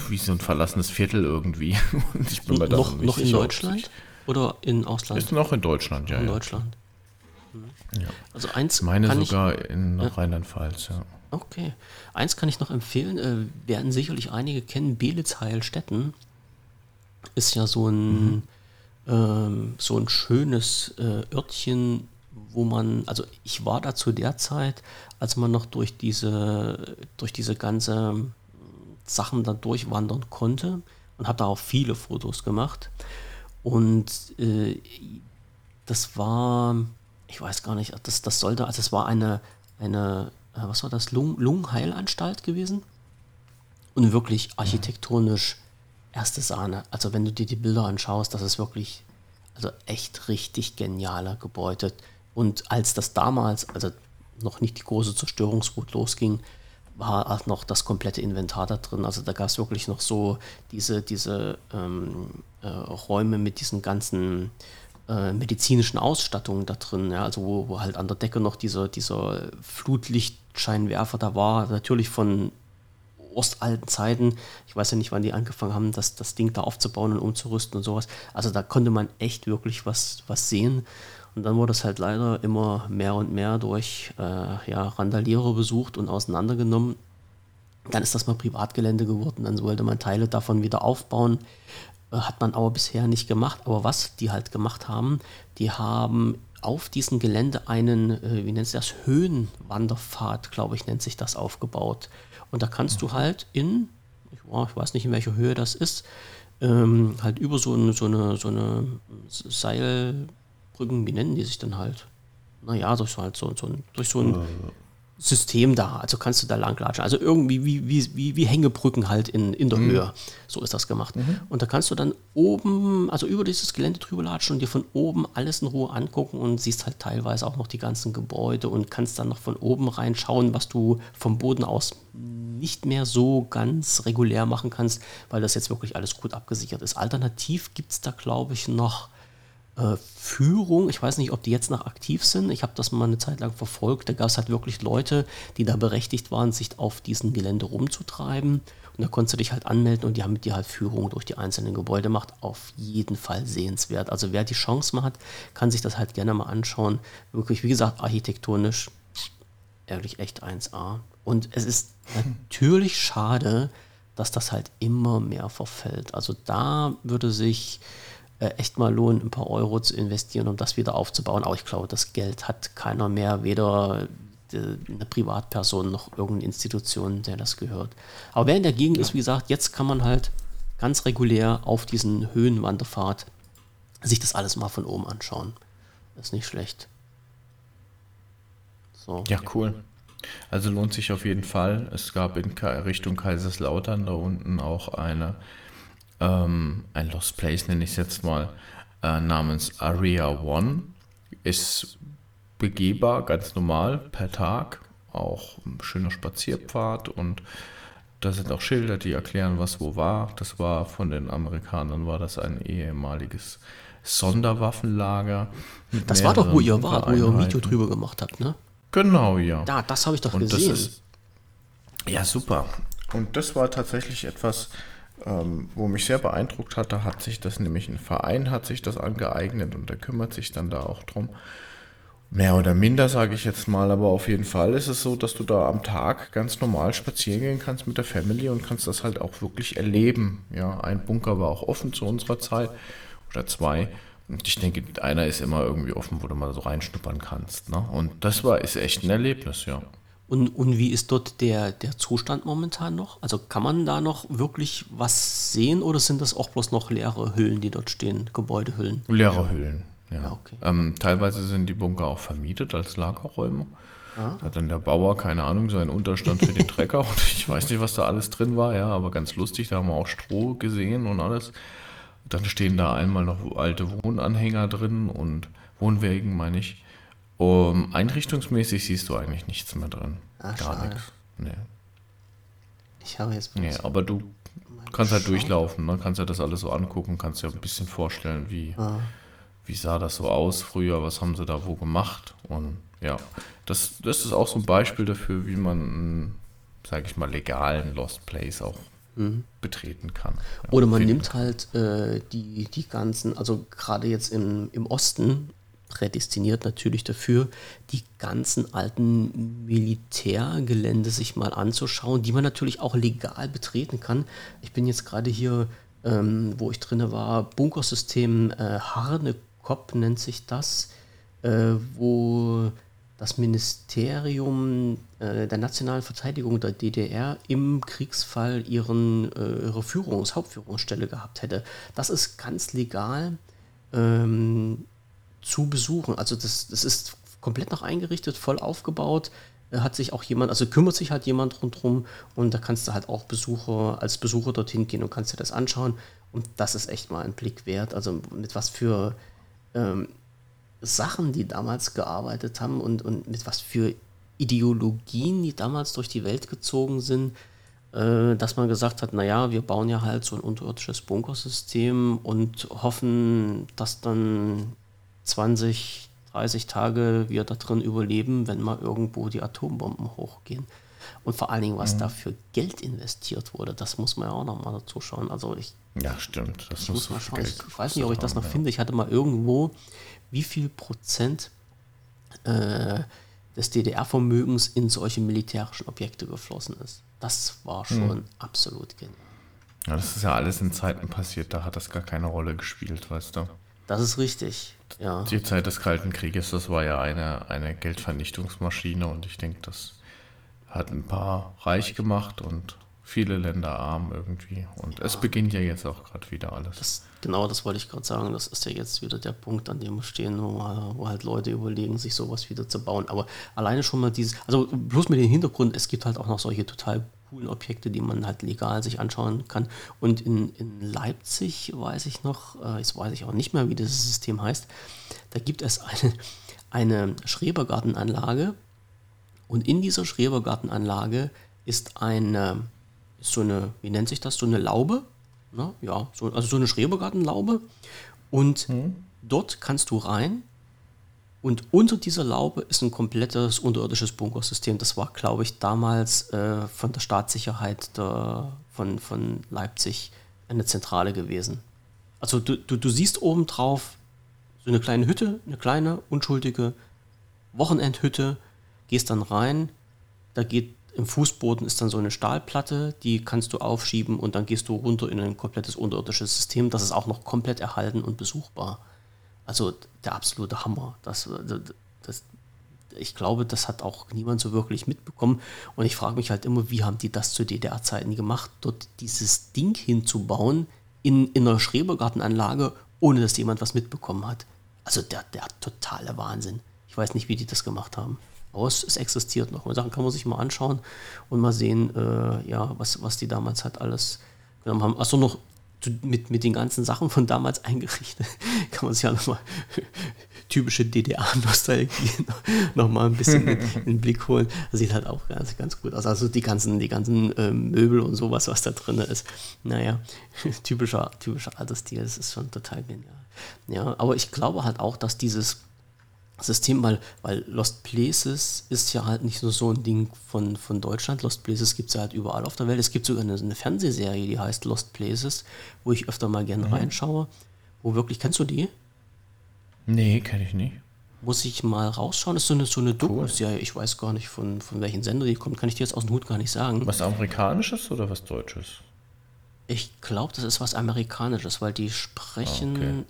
wie so ein verlassenes Viertel irgendwie. Und ich bin mir da noch, noch in Deutschland oder in Ausland? Ist noch in Deutschland, ja. In ja. Deutschland. Ja. Also eins meine sogar ich, in ja. Rheinland-Pfalz, ja. Okay. Eins kann ich noch empfehlen, äh, werden sicherlich einige kennen, Belitz-Heilstätten ist ja so ein, mhm. ähm, so ein schönes äh, Örtchen, wo man, also ich war da zu der Zeit, als man noch durch diese, durch diese ganze Sachen da durchwandern konnte und habe da auch viele Fotos gemacht. Und äh, das war, ich weiß gar nicht, das, das sollte, also es war eine, eine, äh, was war das, Lung, Lungenheilanstalt gewesen. Und wirklich architektonisch erste Sahne. Also wenn du dir die Bilder anschaust, das ist wirklich, also echt richtig genialer Gebäude. Und als das damals, also noch nicht die große Zerstörungswut losging, war auch noch das komplette Inventar da drin. Also da gab es wirklich noch so diese, diese ähm, äh, Räume mit diesen ganzen äh, medizinischen Ausstattungen da drin. Ja? Also wo, wo halt an der Decke noch dieser, dieser Flutlichtscheinwerfer da war. Natürlich von ostalten Zeiten. Ich weiß ja nicht, wann die angefangen haben, das, das Ding da aufzubauen und umzurüsten und sowas. Also da konnte man echt wirklich was, was sehen. Und dann wurde es halt leider immer mehr und mehr durch äh, ja, Randalierer besucht und auseinandergenommen. Dann ist das mal Privatgelände geworden, dann wollte man Teile davon wieder aufbauen. Äh, hat man aber bisher nicht gemacht. Aber was die halt gemacht haben, die haben auf diesem Gelände einen, äh, wie nennt sich das, Höhenwanderpfad, glaube ich, nennt sich das, aufgebaut. Und da kannst du halt in, ich, ich weiß nicht, in welcher Höhe das ist, ähm, halt über so eine, so eine, so eine Seil, Brücken, wie nennen die sich dann halt? naja, durch so, halt so, so, durch so ein System da. Also kannst du da langlatschen. Also irgendwie wie, wie, wie, wie Hängebrücken halt in, in der mhm. Höhe. So ist das gemacht. Mhm. Und da kannst du dann oben, also über dieses Gelände drüber latschen und dir von oben alles in Ruhe angucken und siehst halt teilweise auch noch die ganzen Gebäude und kannst dann noch von oben reinschauen, was du vom Boden aus nicht mehr so ganz regulär machen kannst, weil das jetzt wirklich alles gut abgesichert ist. Alternativ gibt es da, glaube ich, noch äh, Führung. Ich weiß nicht, ob die jetzt noch aktiv sind. Ich habe das mal eine Zeit lang verfolgt. Da gab es halt wirklich Leute, die da berechtigt waren, sich auf diesem Gelände rumzutreiben. Und da konntest du dich halt anmelden und die haben mit dir halt Führung durch die einzelnen Gebäude gemacht. Auf jeden Fall sehenswert. Also wer die Chance mal hat, kann sich das halt gerne mal anschauen. Wirklich, wie gesagt, architektonisch ehrlich echt 1A. Und es ist natürlich schade, dass das halt immer mehr verfällt. Also da würde sich äh, echt mal lohnen, ein paar Euro zu investieren, um das wieder aufzubauen. Aber ich glaube, das Geld hat keiner mehr, weder eine Privatperson noch irgendeine Institution, der das gehört. Aber wer in der Gegend ja. ist, wie gesagt, jetzt kann man halt ganz regulär auf diesen Höhenwanderpfad sich das alles mal von oben anschauen. Das ist nicht schlecht. So. Ja, cool. Also lohnt sich auf jeden Fall. Es gab in Richtung Kaiserslautern da unten auch eine ähm, ein Lost Place nenne ich es jetzt mal, äh, namens Area One. Ist begehbar, ganz normal, per Tag. Auch ein schöner Spazierpfad und da sind auch Schilder, die erklären, was wo war. Das war von den Amerikanern, war das ein ehemaliges Sonderwaffenlager. Das war doch, wo ihr wart, wo ihr ein Video drüber gemacht habt, ne? Genau, ja. Da, das habe ich doch und gesehen. Ist, ja, super. Und das war tatsächlich etwas, ähm, wo mich sehr beeindruckt hat, da hat sich das nämlich ein Verein hat sich das angeeignet und der kümmert sich dann da auch drum. Mehr oder minder, sage ich jetzt mal, aber auf jeden Fall ist es so, dass du da am Tag ganz normal spazieren gehen kannst mit der Family und kannst das halt auch wirklich erleben. Ja, ein Bunker war auch offen zu unserer Zeit oder zwei. Und ich denke, einer ist immer irgendwie offen, wo du mal so reinschnuppern kannst. Ne? Und das war ist echt ein Erlebnis, ja. Und, und wie ist dort der, der Zustand momentan noch? Also kann man da noch wirklich was sehen oder sind das auch bloß noch leere Hüllen, die dort stehen, Gebäudehüllen? Leere Hüllen, ja. ja okay. ähm, teilweise sind die Bunker auch vermietet als Lagerräume. Ah. Hat dann der Bauer, keine Ahnung, seinen Unterstand für den Trecker und ich weiß nicht, was da alles drin war, ja, aber ganz lustig, da haben wir auch Stroh gesehen und alles. Dann stehen da einmal noch alte Wohnanhänger drin und Wohnwägen, meine ich. Um, einrichtungsmäßig siehst du eigentlich nichts mehr drin. Ach, Gar nichts. Nee. Ich habe jetzt. Nee, aber du kannst halt durchlaufen, ne? kannst ja das alles so angucken, kannst ja ein bisschen vorstellen, wie, ah. wie sah das so aus früher, was haben sie da wo gemacht. Und ja, das, das ist auch so ein Beispiel dafür, wie man einen, sage ich mal, legalen Lost Place auch mhm. betreten kann. Ja, Oder man nimmt halt äh, die, die ganzen, also gerade jetzt im, im Osten prädestiniert natürlich dafür, die ganzen alten Militärgelände sich mal anzuschauen, die man natürlich auch legal betreten kann. Ich bin jetzt gerade hier, ähm, wo ich drinne war, Bunkersystem äh, Harnekop nennt sich das, äh, wo das Ministerium äh, der nationalen Verteidigung der DDR im Kriegsfall ihren, äh, ihre Führungs-, Hauptführungsstelle gehabt hätte. Das ist ganz legal. Ähm, zu besuchen. Also das, das ist komplett noch eingerichtet, voll aufgebaut. Hat sich auch jemand, also kümmert sich halt jemand rundherum und da kannst du halt auch Besucher, als Besucher dorthin gehen und kannst dir das anschauen. Und das ist echt mal ein Blick wert. Also mit was für ähm, Sachen die damals gearbeitet haben und, und mit was für Ideologien die damals durch die Welt gezogen sind, äh, dass man gesagt hat, naja, wir bauen ja halt so ein unterirdisches Bunkersystem und hoffen, dass dann 20, 30 Tage wir da drin überleben, wenn mal irgendwo die Atombomben hochgehen. Und vor allen Dingen, was mhm. da für Geld investiert wurde, das muss man ja auch nochmal dazu schauen. Also ich. Ja, stimmt. Das muss man schauen. Geld ich weiß nicht, ob ich das noch ja. finde. Ich hatte mal irgendwo, wie viel Prozent äh, des DDR-Vermögens in solche militärischen Objekte geflossen ist. Das war schon mhm. absolut genial. Ja, das ist ja alles in Zeiten passiert, da hat das gar keine Rolle gespielt, weißt du. Das ist richtig. Ja. Die Zeit des Kalten Krieges, das war ja eine, eine Geldvernichtungsmaschine und ich denke, das hat ein paar reich gemacht und viele Länder arm irgendwie. Und ja. es beginnt ja jetzt auch gerade wieder alles. Das, genau, das wollte ich gerade sagen. Das ist ja jetzt wieder der Punkt, an dem wir stehen, wo, wo, halt Leute überlegen, sich sowas wieder zu bauen. Aber alleine schon mal dieses, also bloß mit dem Hintergrund, es gibt halt auch noch solche total coolen Objekte, die man halt legal sich anschauen kann. Und in, in Leipzig weiß ich noch, äh, jetzt weiß ich auch nicht mehr, wie dieses System heißt, da gibt es eine, eine Schrebergartenanlage. Und in dieser Schrebergartenanlage ist eine ist so eine, wie nennt sich das, so eine Laube. Ne? Ja, so, also so eine Schrebergartenlaube. Und mhm. dort kannst du rein und unter dieser Laube ist ein komplettes unterirdisches Bunkersystem. Das war, glaube ich, damals äh, von der Staatssicherheit der, von, von Leipzig eine Zentrale gewesen. Also du, du, du siehst oben drauf so eine kleine Hütte, eine kleine, unschuldige Wochenendhütte, gehst dann rein, da geht im Fußboden ist dann so eine Stahlplatte, die kannst du aufschieben und dann gehst du runter in ein komplettes unterirdisches System. Das ist auch noch komplett erhalten und besuchbar. Also der absolute Hammer. Das, das, ich glaube, das hat auch niemand so wirklich mitbekommen. Und ich frage mich halt immer, wie haben die das zu DDR-Zeiten gemacht, dort dieses Ding hinzubauen in, in einer Schrebergartenanlage, ohne dass jemand was mitbekommen hat. Also der, der totale Wahnsinn. Ich weiß nicht, wie die das gemacht haben aus, es existiert noch. Und Sachen kann man sich mal anschauen und mal sehen, äh, ja, was, was die damals halt alles genommen haben. Achso, noch mit, mit den ganzen Sachen von damals eingerichtet, kann man sich ja nochmal typische DDR-Nostalgie nochmal ein bisschen in, in, den Blick holen. Das sieht halt auch ganz, ganz gut aus. Also die ganzen, die ganzen äh, Möbel und sowas, was da drin ist. Naja, typischer, typischer alter Stil, das ist schon total genial. Ja, aber ich glaube halt auch, dass dieses System, weil, weil Lost Places ist ja halt nicht nur so ein Ding von, von Deutschland. Lost Places gibt es ja halt überall auf der Welt. Es gibt sogar eine, eine, Fernsehserie, die heißt Lost Places, wo ich öfter mal gerne mhm. reinschaue. Wo wirklich, kennst du die? Nee, kenne ich nicht. Muss ich mal rausschauen? Das ist so eine, so eine Doku-Serie. Ich weiß gar nicht, von, von welchen Sender die kommt. Kann ich dir jetzt aus dem Hut gar nicht sagen. Was Amerikanisches oder was Deutsches? Ich glaube, das ist was Amerikanisches, weil die sprechen ah, okay.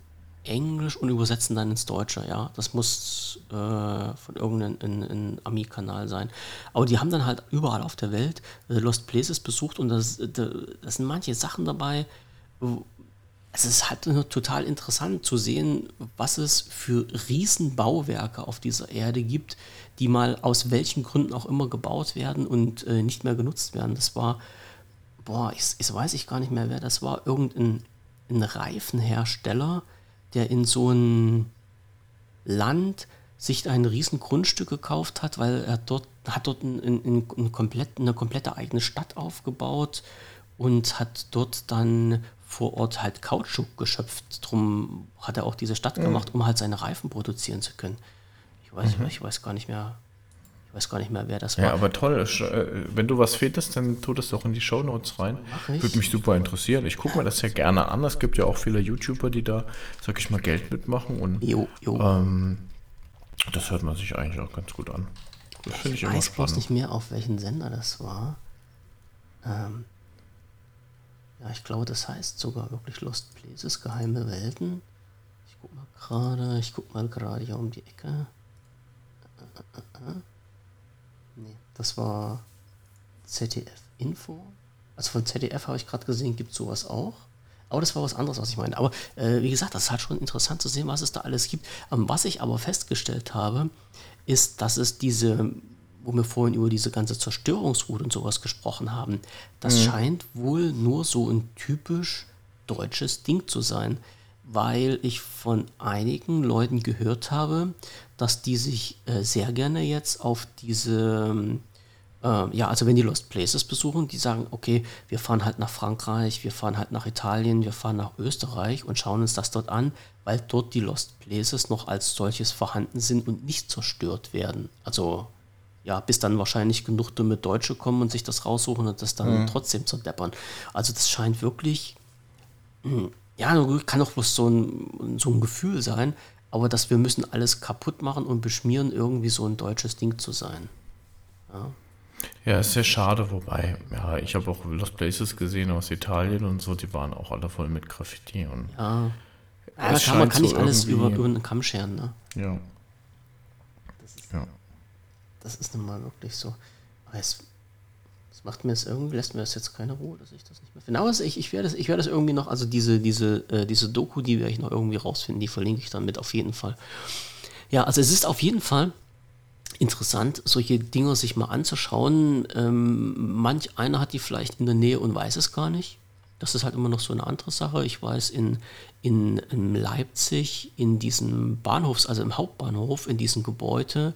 Englisch und übersetzen dann ins Deutsche, ja. Das muss äh, von irgendeinem Ami-Kanal sein. Aber die haben dann halt überall auf der Welt äh, Lost Places besucht und das, das sind manche Sachen dabei. Es ist halt total interessant zu sehen, was es für Riesenbauwerke auf dieser Erde gibt, die mal aus welchen Gründen auch immer gebaut werden und äh, nicht mehr genutzt werden. Das war, boah, ich, ich weiß ich gar nicht mehr, wer das war, irgendein ein Reifenhersteller, der in so ein Land sich ein riesen Grundstück gekauft hat, weil er dort hat dort ein, ein, ein komplett, eine komplette eigene Stadt aufgebaut und hat dort dann vor Ort halt Kautschuk geschöpft. Drum hat er auch diese Stadt mhm. gemacht, um halt seine Reifen produzieren zu können. Ich weiß, mhm. ich weiß gar nicht mehr, ich weiß gar nicht mehr, wer das war. Ja, aber toll. Äh, wenn du was findest, dann tu das doch in die Shownotes rein. Würde mich super interessieren. Ich gucke mir das ja gerne an. Es gibt ja auch viele YouTuber, die da, sag ich mal, Geld mitmachen. Und jo, jo. Ähm, das hört man sich eigentlich auch ganz gut an. Das ich, ich weiß bloß nicht mehr, auf welchen Sender das war. Ähm, ja, ich glaube, das heißt sogar wirklich Lost Places, geheime Welten. Ich guck mal gerade, ich guck mal gerade hier um die Ecke. Äh, äh, äh. Das war ZDF Info. Also von ZDF habe ich gerade gesehen, gibt es sowas auch. Aber das war was anderes, was ich meine. Aber äh, wie gesagt, das ist halt schon interessant zu sehen, was es da alles gibt. Ähm, was ich aber festgestellt habe, ist, dass es diese, wo wir vorhin über diese ganze Zerstörungsroute und sowas gesprochen haben, das mhm. scheint wohl nur so ein typisch deutsches Ding zu sein weil ich von einigen Leuten gehört habe, dass die sich äh, sehr gerne jetzt auf diese, äh, ja, also wenn die Lost Places besuchen, die sagen, okay, wir fahren halt nach Frankreich, wir fahren halt nach Italien, wir fahren nach Österreich und schauen uns das dort an, weil dort die Lost Places noch als solches vorhanden sind und nicht zerstört werden. Also ja, bis dann wahrscheinlich genug dumme Deutsche kommen und sich das raussuchen und das dann mhm. trotzdem zerdeppern. Also das scheint wirklich hm, ja, kann auch bloß so ein, so ein Gefühl sein, aber dass wir müssen alles kaputt machen und beschmieren, irgendwie so ein deutsches Ding zu sein. Ja. Ja, ist sehr schade, wobei, ja, ich habe auch Lost Places gesehen aus Italien und so, die waren auch alle voll mit Graffiti und. Ja, ja kann man kann so nicht alles über, über einen Kamm scheren, ne? Ja. Das ist, ja. Das ist nun mal wirklich so. Es, Das macht mir jetzt irgendwie, lässt mir das jetzt keine Ruhe, dass ich das nicht mehr finde. Aber ich, ich werde das, ich das irgendwie noch, also diese, diese, äh, diese Doku, die werde ich noch irgendwie rausfinden, die verlinke ich dann mit auf jeden Fall. Ja, also es ist auf jeden Fall interessant, solche Dinge sich mal anzuschauen. Ähm, manch einer hat die vielleicht in der Nähe und weiß es gar nicht. Das ist halt immer noch so eine andere Sache. Ich weiß, in, in, in Leipzig, in diesem Bahnhofs, also im Hauptbahnhof, in diesem Gebäude,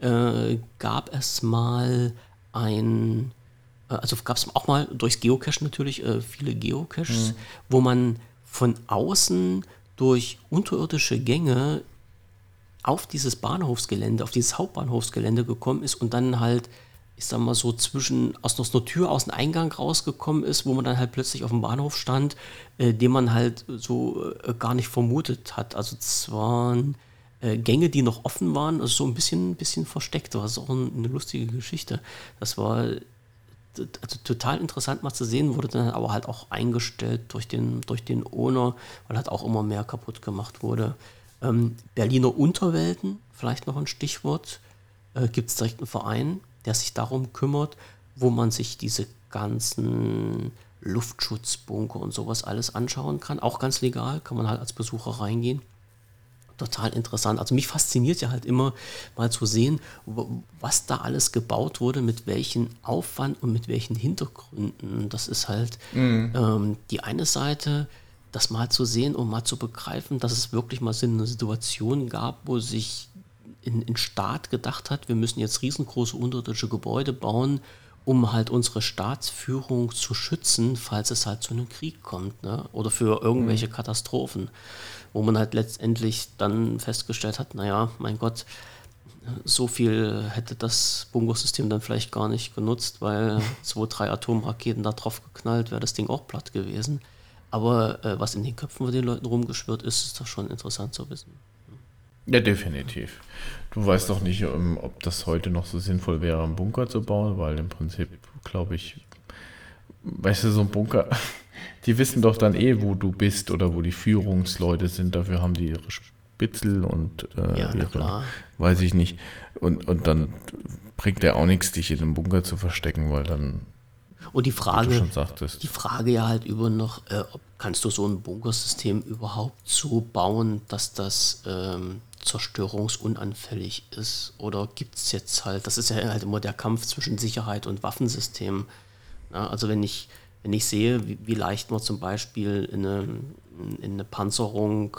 äh, gab es mal ein, also gab es auch mal durchs Geocache natürlich äh, viele Geocaches, mhm. wo man von außen durch unterirdische Gänge auf dieses Bahnhofsgelände, auf dieses Hauptbahnhofsgelände gekommen ist und dann halt, ich sag mal so, zwischen aus einer Tür aus dem Eingang rausgekommen ist, wo man dann halt plötzlich auf dem Bahnhof stand, äh, den man halt so äh, gar nicht vermutet hat. Also es waren äh, Gänge, die noch offen waren, also so ein bisschen, bisschen versteckt. Das war auch ein, eine lustige Geschichte. Das war also total interessant mal zu sehen, wurde dann aber halt auch eingestellt durch den, durch den Owner, weil halt auch immer mehr kaputt gemacht wurde. Ähm, Berliner Unterwelten, vielleicht noch ein Stichwort, äh, gibt es direkt einen Verein, der sich darum kümmert, wo man sich diese ganzen Luftschutzbunker und sowas alles anschauen kann. Auch ganz legal, kann man halt als Besucher reingehen. Total interessant. Also mich fasziniert ja halt immer mal zu sehen, was da alles gebaut wurde, mit welchem Aufwand und mit welchen Hintergründen. Das ist halt mhm. ähm, die eine Seite, das mal zu sehen und mal zu begreifen, dass es wirklich mal so eine Situation gab, wo sich ein, ein Staat gedacht hat, wir müssen jetzt riesengroße unterirdische Gebäude bauen, um halt unsere Staatsführung zu schützen, falls es halt zu einem Krieg kommt ne? oder für irgendwelche mhm. Katastrophen, wo man halt letztendlich dann festgestellt hat, naja, mein Gott, so viel hätte das Bunkersystem dann vielleicht gar nicht genutzt, weil zwei, drei Atomraketen da drauf geknallt, wäre das Ding auch platt gewesen. Aber äh, was in den Köpfen von den Leuten rumgeschwirrt ist, ist doch schon interessant zu wissen. Ja, definitiv. Du weißt doch nicht, ähm, ob das heute noch so sinnvoll wäre, einen Bunker zu bauen, weil im Prinzip, glaube ich, weißt du, so ein Bunker, die wissen doch dann eh, wo du bist oder wo die Führungsleute sind. Dafür haben die ihre Spitzel und äh, ja, ihre, weiß ich nicht. Und, und dann bringt der auch nichts, dich in einem Bunker zu verstecken, weil dann und die Frage, die Frage ja halt über noch, äh, ob kannst du so ein Bunkersystem überhaupt so bauen, dass das ähm, zerstörungsunanfällig ist? Oder gibt es jetzt halt, das ist ja halt immer der Kampf zwischen Sicherheit und Waffensystem. Ja, also wenn ich, wenn ich sehe, wie, wie leicht man zum Beispiel in eine, in eine Panzerung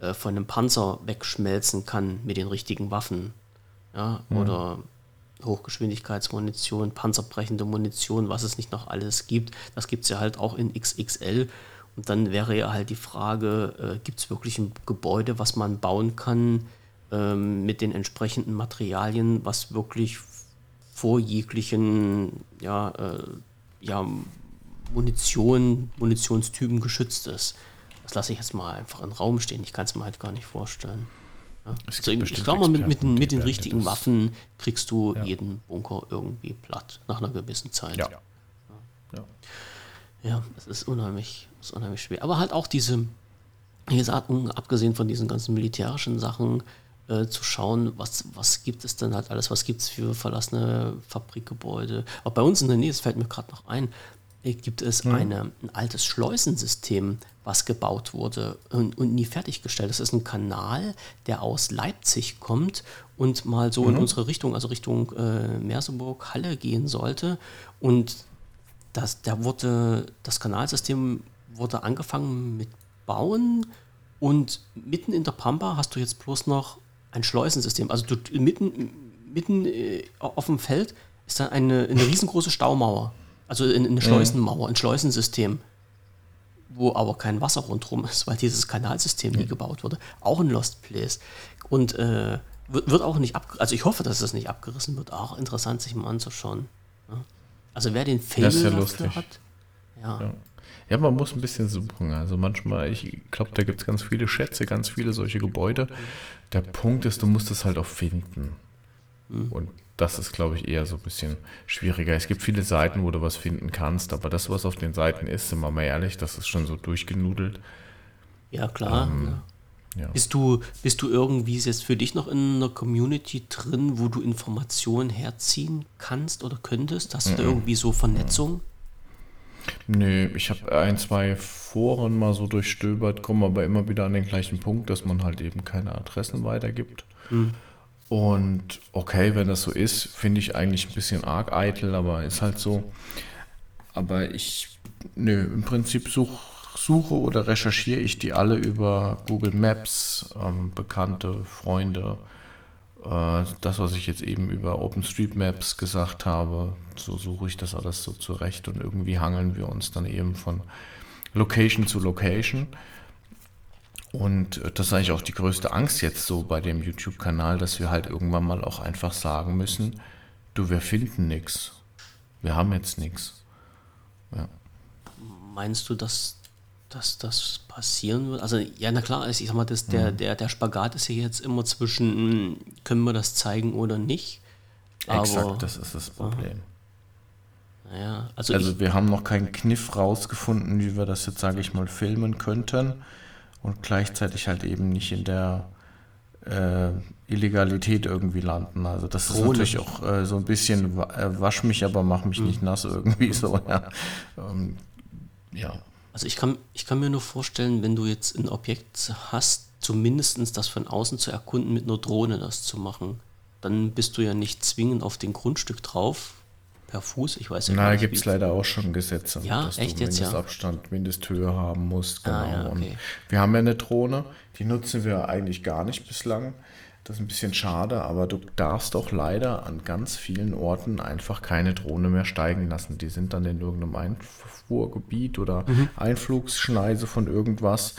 äh, von einem Panzer wegschmelzen kann mit den richtigen Waffen. Ja, mhm. oder Hochgeschwindigkeitsmunition, panzerbrechende Munition, was es nicht noch alles gibt. Das gibt es ja halt auch in XXL. Und dann wäre ja halt die Frage, äh, gibt es wirklich ein Gebäude, was man bauen kann ähm, mit den entsprechenden Materialien, was wirklich vor jeglichen ja, äh, ja, Munition, Munitionstypen geschützt ist. Das lasse ich jetzt mal einfach in den Raum stehen. Ich kann es mir halt gar nicht vorstellen. Ja. Also ich glaube mal, mit, mit, den, mit den richtigen Waffen kriegst du ja. jeden Bunker irgendwie platt nach einer gewissen Zeit. Ja. Ja, ja es ist unheimlich, ist unheimlich schwer. Aber halt auch diese, wie gesagt, abgesehen von diesen ganzen militärischen Sachen, äh, zu schauen, was, was gibt es denn halt alles, was gibt es für verlassene Fabrikgebäude. Auch bei uns in der Nähe, das fällt mir gerade noch ein, gibt es mhm. eine, ein altes Schleusensystem, was gebaut wurde und, und, nie fertiggestellt. Das ist ein Kanal, der aus Leipzig kommt und mal so mhm. in unsere Richtung, also Richtung äh, Merseburg, Halle gehen sollte. Und das, der wurde, das Kanalsystem wurde angefangen mit Bauen und mitten in der Pampa hast du jetzt bloß noch ein Schleusensystem. Also du, mitten, mitten äh, auf dem Feld ist dann eine, eine riesengroße Staumauer. Also in, in eine Schleusenmauer, ein Schleusensystem, wo aber kein Wasser rundherum ist, weil dieses Kanalsystem nie gebaut wurde. Auch ein Lost Place. Und äh, wird, wird, auch nicht ab, also ich hoffe, dass das nicht abgerissen wird. Auch interessant, sich mal anzuschauen. Ja. Also wer den Fable ja hat, ja. ja. Ja, man muss ein bisschen suchen. Also manchmal, ich glaube, da gibt es ganz viele Schätze, ganz viele solche Gebäude. Der Punkt ist, du musst es halt auch finden. Mhm. Und das ist, glaube ich, eher so ein bisschen schwieriger. Es gibt viele Seiten, wo du was finden kannst, aber das, was auf den Seiten ist, sind wir mal ehrlich, das ist schon so durchgenudelt. Ja, klar. Ähm, Ja. Bist, du, bist du irgendwie jetzt für dich noch in einer Community drin, wo du Informationen herziehen kannst oder könntest? Hast du da irgendwie so Vernetzung? Nö, ich habe ein, zwei Foren mal so durchstöbert, komme aber immer wieder an den gleichen Punkt, dass man halt eben keine Adressen weitergibt. Mhm. Und okay, wenn das so ist, finde ich eigentlich ein bisschen arg eitel, aber ist halt so. Aber ich, nö, im Prinzip suche suche oder recherchiere ich die alle über Google Maps, ähm, Bekannte, Freunde. Äh, das, was ich jetzt eben über OpenStreetMaps gesagt habe, so suche ich das alles so zurecht und irgendwie hangeln wir uns dann eben von Location zu Location. Und das ist eigentlich auch die größte Angst jetzt so bei dem YouTube-Kanal, dass wir halt irgendwann mal auch einfach sagen müssen, du, wir finden nichts. Wir haben jetzt nichts. Ja. Meinst du, dass dass das passieren wird? Also, ja, na klar, ich sag mal, das, der, mhm. der, der Spagat ist ja jetzt immer zwischen, hm, können wir das zeigen oder nicht? Exakt, das ist das Problem. Naja, also, also wir haben noch keinen Kniff rausgefunden, wie wir das jetzt, sage ich mal, filmen könnten und gleichzeitig halt eben nicht in der äh, Illegalität irgendwie landen. Also das ist natürlich auch äh, so ein bisschen äh, wasch mich, aber mach mich mhm. nicht nass irgendwie so. Ja. Ähm, ja. Also ich kann, ich kann mir nur vorstellen, wenn du jetzt ein Objekt hast, zumindest das von außen zu erkunden, mit einer Drohne das zu machen, dann bist du ja nicht zwingend auf dem Grundstück drauf, per Fuß, ich weiß ja Na, gibt es leider auch schon Gesetze, ja, dass echt du Mindestabstand, ja? Mindesthöhe haben musst. Genau. Ah, ja, okay. wir haben ja eine Drohne, die nutzen wir eigentlich gar nicht bislang. Das ist ein bisschen schade, aber du darfst auch leider an ganz vielen Orten einfach keine Drohne mehr steigen lassen. Die sind dann in irgendeinem Einfuhrgebiet oder mhm. Einflugsschneise von irgendwas.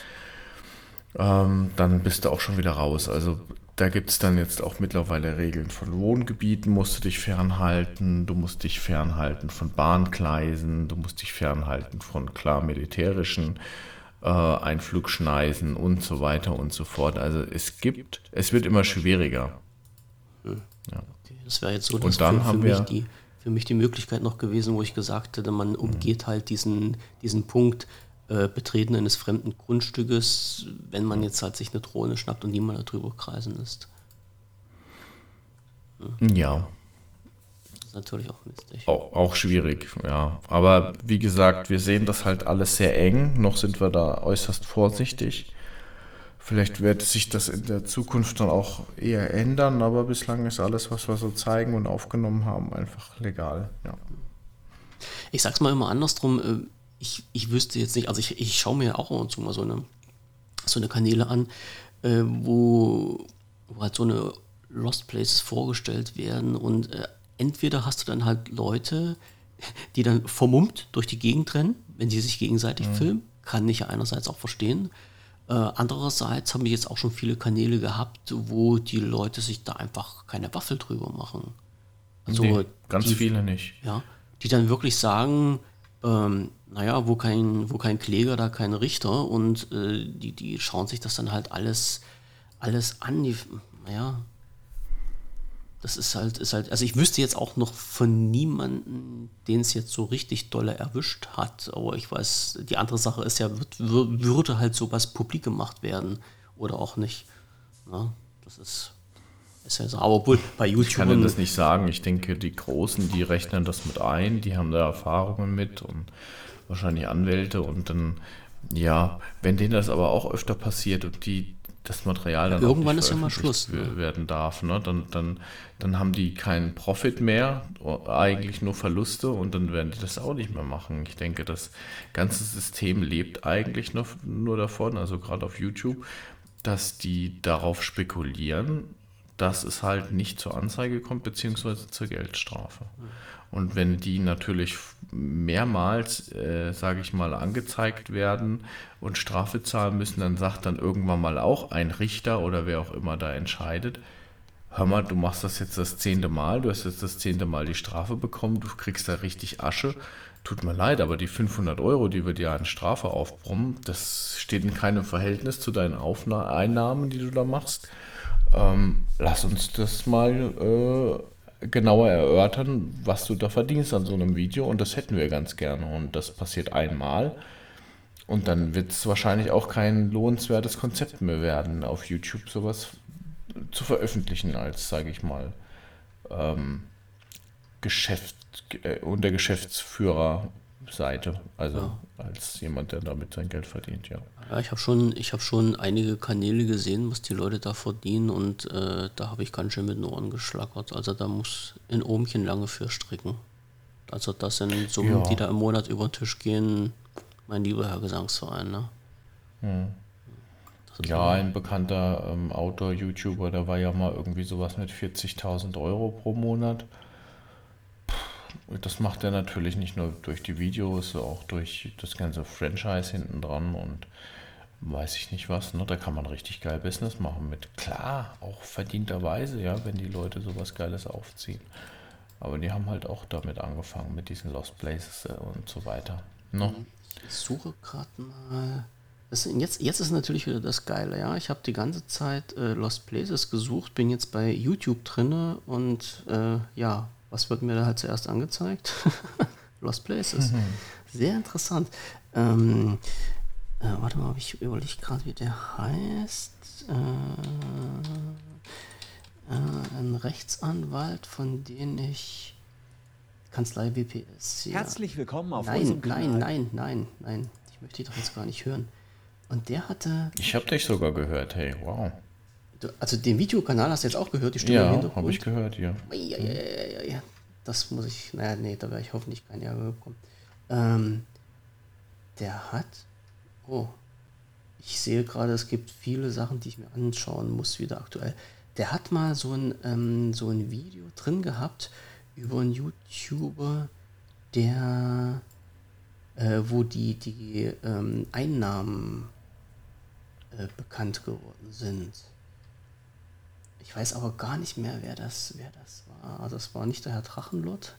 Ähm, dann bist du auch schon wieder raus. Also da gibt es dann jetzt auch mittlerweile Regeln von Wohngebieten, musst du dich fernhalten, du musst dich fernhalten von Bahngleisen, du musst dich fernhalten von klar militärischen äh, Einflugschneisen und so weiter und so fort. Also es gibt, es wird immer schwieriger. Hm. Ja. Okay, das wäre jetzt so und dann für, für haben wir die, für mich die Möglichkeit noch gewesen, wo ich gesagt hätte, man umgeht halt diesen, diesen Punkt äh, Betreten eines fremden Grundstückes, wenn man jetzt halt sich eine Drohne schnappt und niemand darüber kreisen lässt. Hm. Ja. Ist natürlich auch mistig. Auch, auch schwierig, ja. Aber wie gesagt, wir sehen das halt alles sehr eng. Noch sind wir da äußerst vorsichtig. Vielleicht wird sich das in der Zukunft dann auch eher ändern, aber bislang ist alles, was wir so zeigen und aufgenommen haben, einfach legal. Ja. Ich sag's mal immer andersrum, äh, ich, ich wüsste jetzt nicht, also ich, ich schaue mir auch ab und zu mal so eine, so eine Kanäle an, äh, wo, wo halt so eine Lost Places vorgestellt werden und äh, entweder hast du dann halt Leute, die dann vermummt durch die Gegend rennen, wenn sie sich gegenseitig mhm. filmen, kann ich ja einerseits auch verstehen. Äh, andererseits haben wir jetzt auch schon viele Kanäle gehabt, wo die Leute sich da einfach keine Waffel drüber machen. Also nee, ganz die, viele nicht. Ja, die dann wirklich sagen, ähm, naja, wo kein, wo kein Kläger, da kein Richter und äh, die, die schauen sich das dann halt alles, alles an. Die, naja, das ist halt, ist halt, also ich wüsste jetzt auch noch von niemandem, den es jetzt so richtig dolle erwischt hat, aber ich weiß, die andere Sache ist ja, wird, würde halt sowas publik gemacht werden oder auch nicht. Na, das ist, ist ja so. Aber obwohl bei YouTube. Ich kann das nicht sagen. Ich denke, die Großen, die rechnen das mit ein, die haben da Erfahrungen mit und wahrscheinlich Anwälte und dann, ja, wenn denen das aber auch öfter passiert und die das Material dann irgendwann ist ja mal Schluss ne? werden darf, ne? dann, dann, dann haben die keinen Profit mehr, eigentlich nur Verluste und dann werden die das auch nicht mehr machen. Ich denke, das ganze System lebt eigentlich nur, nur davon, also gerade auf YouTube, dass die darauf spekulieren, dass es halt nicht zur Anzeige kommt, beziehungsweise zur Geldstrafe. Und wenn die natürlich mehrmals, äh, sage ich mal, angezeigt werden und Strafe zahlen müssen, dann sagt dann irgendwann mal auch ein Richter oder wer auch immer da entscheidet, hör mal, du machst das jetzt das zehnte Mal, du hast jetzt das zehnte Mal die Strafe bekommen, du kriegst da richtig Asche. Tut mir leid, aber die 500 Euro, die wir dir an Strafe aufbrummen, das steht in keinem Verhältnis zu deinen Aufna Einnahmen, die du da machst. Ähm, lass uns das mal äh, genauer erörtern, was du da verdienst an so einem Video und das hätten wir ganz gerne und das passiert einmal Und dann wird es wahrscheinlich auch kein lohnenswertes Konzept mehr werden, auf YouTube sowas zu veröffentlichen als, sage ich mal, ähm, Geschäft, äh, unter Geschäftsführerseite. Also ja. als jemand, der damit sein Geld verdient, ja. Ja, ich habe schon, hab schon einige Kanäle gesehen, was die Leute da verdienen und äh, da habe ich ganz schön mit den Ohren geschlackert. Also da muss ein Ohmchen lange für stricken. Also das sind Summen, ja. die da im Monat über den Tisch gehen, mein lieber Herr Gesangsverein. Ne? Hm. Ja, ein bekannter ähm, Outdoor-YouTuber, der war ja mal irgendwie sowas mit 40.000 Euro pro Monat. Puh, das macht er natürlich nicht nur durch die Videos, auch durch das ganze Franchise hinten dran und weiß ich nicht was. Ne? Da kann man richtig geil Business machen mit. Klar, auch verdienterweise, ja, wenn die Leute sowas Geiles aufziehen. Aber die haben halt auch damit angefangen, mit diesen Lost Places äh, und so weiter. Ne? Ich suche gerade mal. Das, jetzt, jetzt ist natürlich wieder das Geile, ja. Ich habe die ganze Zeit äh, Lost Places gesucht, bin jetzt bei YouTube drinne und äh, ja, was wird mir da halt zuerst angezeigt? Lost Places. Mhm. Sehr interessant. Ähm, äh, warte mal, ob ich überlege gerade, wie der heißt. Äh, äh, ein Rechtsanwalt, von dem ich Kanzlei WPS. Ja. Herzlich willkommen auf nein, unserem Kanal. Nein, nein, nein, nein. Ich möchte die doch jetzt gar nicht hören. Und der hatte. Ich habe dich sogar gehört, hey, wow. Du, also den Videokanal hast du jetzt auch gehört, die Stimme ja, im Hintergrund? habe ich gehört, ja. Ja, ja, ja, ja, Das muss ich. Naja, nee, da werde ich hoffentlich kein Ärger bekommen. Ähm, der hat. Oh. Ich sehe gerade, es gibt viele Sachen, die ich mir anschauen muss, wieder aktuell. Der hat mal so ein, ähm, so ein Video drin gehabt über einen YouTuber, der, äh, wo die, die ähm, Einnahmen äh, bekannt geworden sind. Ich weiß aber gar nicht mehr, wer das, wer das war. Also es war nicht der Herr Drachenlott.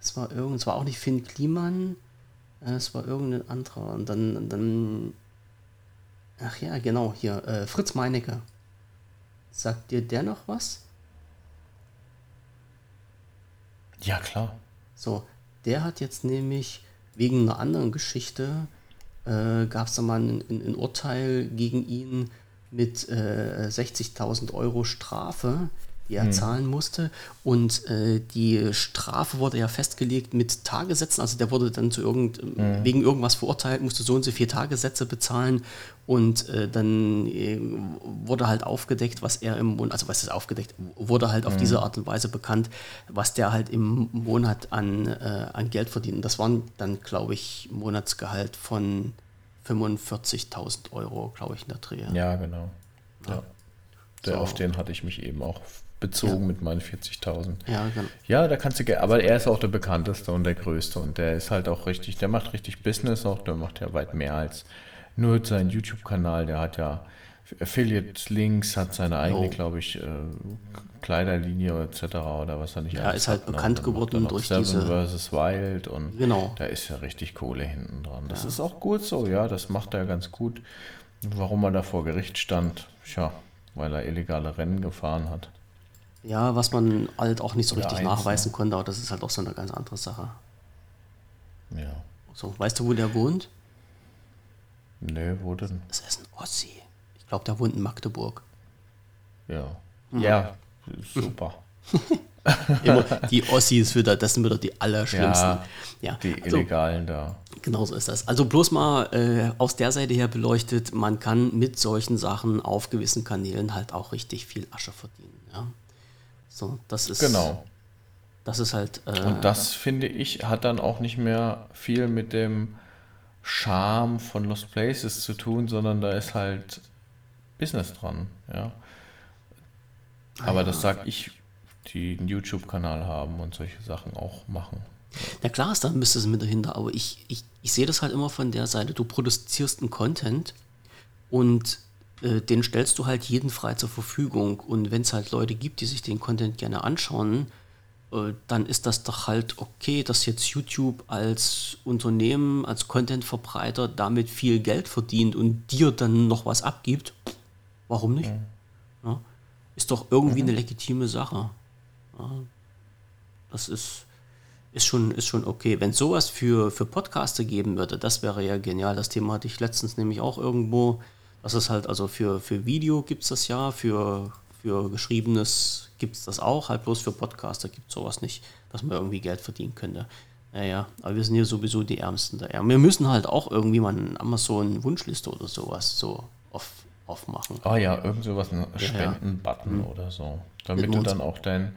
Es war irgend, es war auch nicht Finn Kliman. Äh, es war irgendein anderer. Und dann, dann, ach ja, genau, hier, äh, Fritz Meinecke. Sagt dir der noch was? Ja, klar. So, der hat jetzt nämlich wegen einer anderen Geschichte, äh, gab es da mal ein, ein, Urteil gegen ihn mit äh, 60.000 Euro Strafe, die er hm. zahlen musste. Und äh, die Strafe wurde ja festgelegt mit Tagessätzen. Also der wurde dann zu irgend, hm. wegen irgendwas verurteilt, musste so und so vier Tagessätze bezahlen. Und äh, dann äh, wurde halt aufgedeckt, was er im Monat, also was ist aufgedeckt, wurde halt auf hm. diese Art und Weise bekannt, was der halt im Monat an, äh, an Geld verdient. Und das waren dann, glaube ich, Monatsgehalt von 45.000 Euro, glaube ich, in der Dreh. Ja, genau. Ja. Der, so. Auf den hatte ich mich eben auch bezogen ja. mit meinen 40.000. Ja, genau. Ja, da kannst du, aber er ist auch der bekannteste und der größte und der ist halt auch richtig, der macht richtig Business auch, der macht ja weit mehr als nur seinen YouTube-Kanal, der hat ja Affiliate-Links, hat seine eigene, oh. glaube ich, äh, Kleiderlinie etc. oder was er nicht Ja, ist halt bekannt geworden durch Seven diese... vs. Wild und genau. da ist ja richtig Kohle hinten dran. Das ja. ist auch gut so, ja, das macht er ganz gut. Warum er da vor Gericht stand, tja, weil er illegale Rennen gefahren hat. Ja, was man halt auch nicht so richtig eins, nachweisen konnte, aber das ist halt auch so eine ganz andere Sache. Ja. So, weißt du, wo der wohnt? Nee, wo denn? Das ist ein Ossi. Ich glaube, der wohnt in Magdeburg. Ja. Mhm. Ja, super. Immer die Ossis wieder, das sind wieder die allerschlimmsten. Ja, ja. Die also, Illegalen da. Genau so ist das. Also bloß mal äh, aus der Seite her beleuchtet, man kann mit solchen Sachen auf gewissen Kanälen halt auch richtig viel Asche verdienen. Ja? So, das ist. Genau. Das ist halt. Äh, Und das finde ich hat dann auch nicht mehr viel mit dem Charme von Lost Places zu tun, sondern da ist halt Business dran, ja. Aber das sage ich, die einen YouTube-Kanal haben und solche Sachen auch machen. Na klar ist da ein bisschen mit dahinter, aber ich, ich, ich sehe das halt immer von der Seite, du produzierst einen Content und äh, den stellst du halt jeden frei zur Verfügung. Und wenn es halt Leute gibt, die sich den Content gerne anschauen, äh, dann ist das doch halt okay, dass jetzt YouTube als Unternehmen, als Content-Verbreiter damit viel Geld verdient und dir dann noch was abgibt. Warum nicht? Ja. Ja, ist doch irgendwie mhm. eine legitime Sache. Ja, das ist ist schon, ist schon okay. Wenn es sowas für, für Podcaster geben würde, das wäre ja genial. Das Thema hatte ich letztens nämlich auch irgendwo. Das ist halt, also für, für Video gibt es das ja, für, für Geschriebenes gibt es das auch, halt bloß für Podcaster gibt es sowas nicht, dass man irgendwie Geld verdienen könnte. Naja, aber wir sind hier sowieso die Ärmsten da. Ja, wir müssen halt auch irgendwie mal eine Amazon-Wunschliste oder sowas so auf, aufmachen. Ah ja, irgend sowas, ein Spenden-Button ja. Mhm. oder so. Damit du dann auch dein,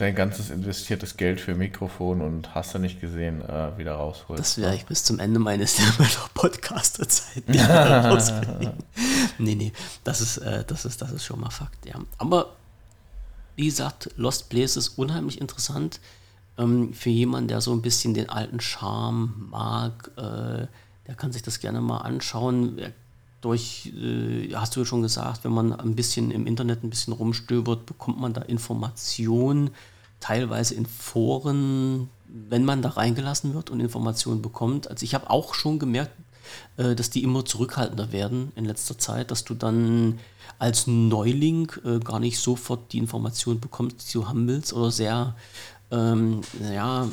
dein ganzes investiertes Geld für Mikrofon und hast du nicht gesehen, äh, wieder rausholst. Das werde ich bis zum Ende meines Podcaster-Zeit Nee, nee, das ist, äh, das, ist, das ist schon mal Fakt, ja. Aber wie gesagt, Lost Place ist unheimlich interessant ähm, für jemanden, der so ein bisschen den alten Charme mag. Äh, der kann sich das gerne mal anschauen. Durch, äh, hast du ja schon gesagt, wenn man ein bisschen im Internet ein bisschen rumstöbert, bekommt man da Informationen teilweise in Foren, wenn man da reingelassen wird und Informationen bekommt. Also ich habe auch schon gemerkt, äh, dass die immer zurückhaltender werden in letzter Zeit, dass du dann als Neuling äh, gar nicht sofort die Informationen bekommst, die du haben willst oder sehr ähm, ja, äh,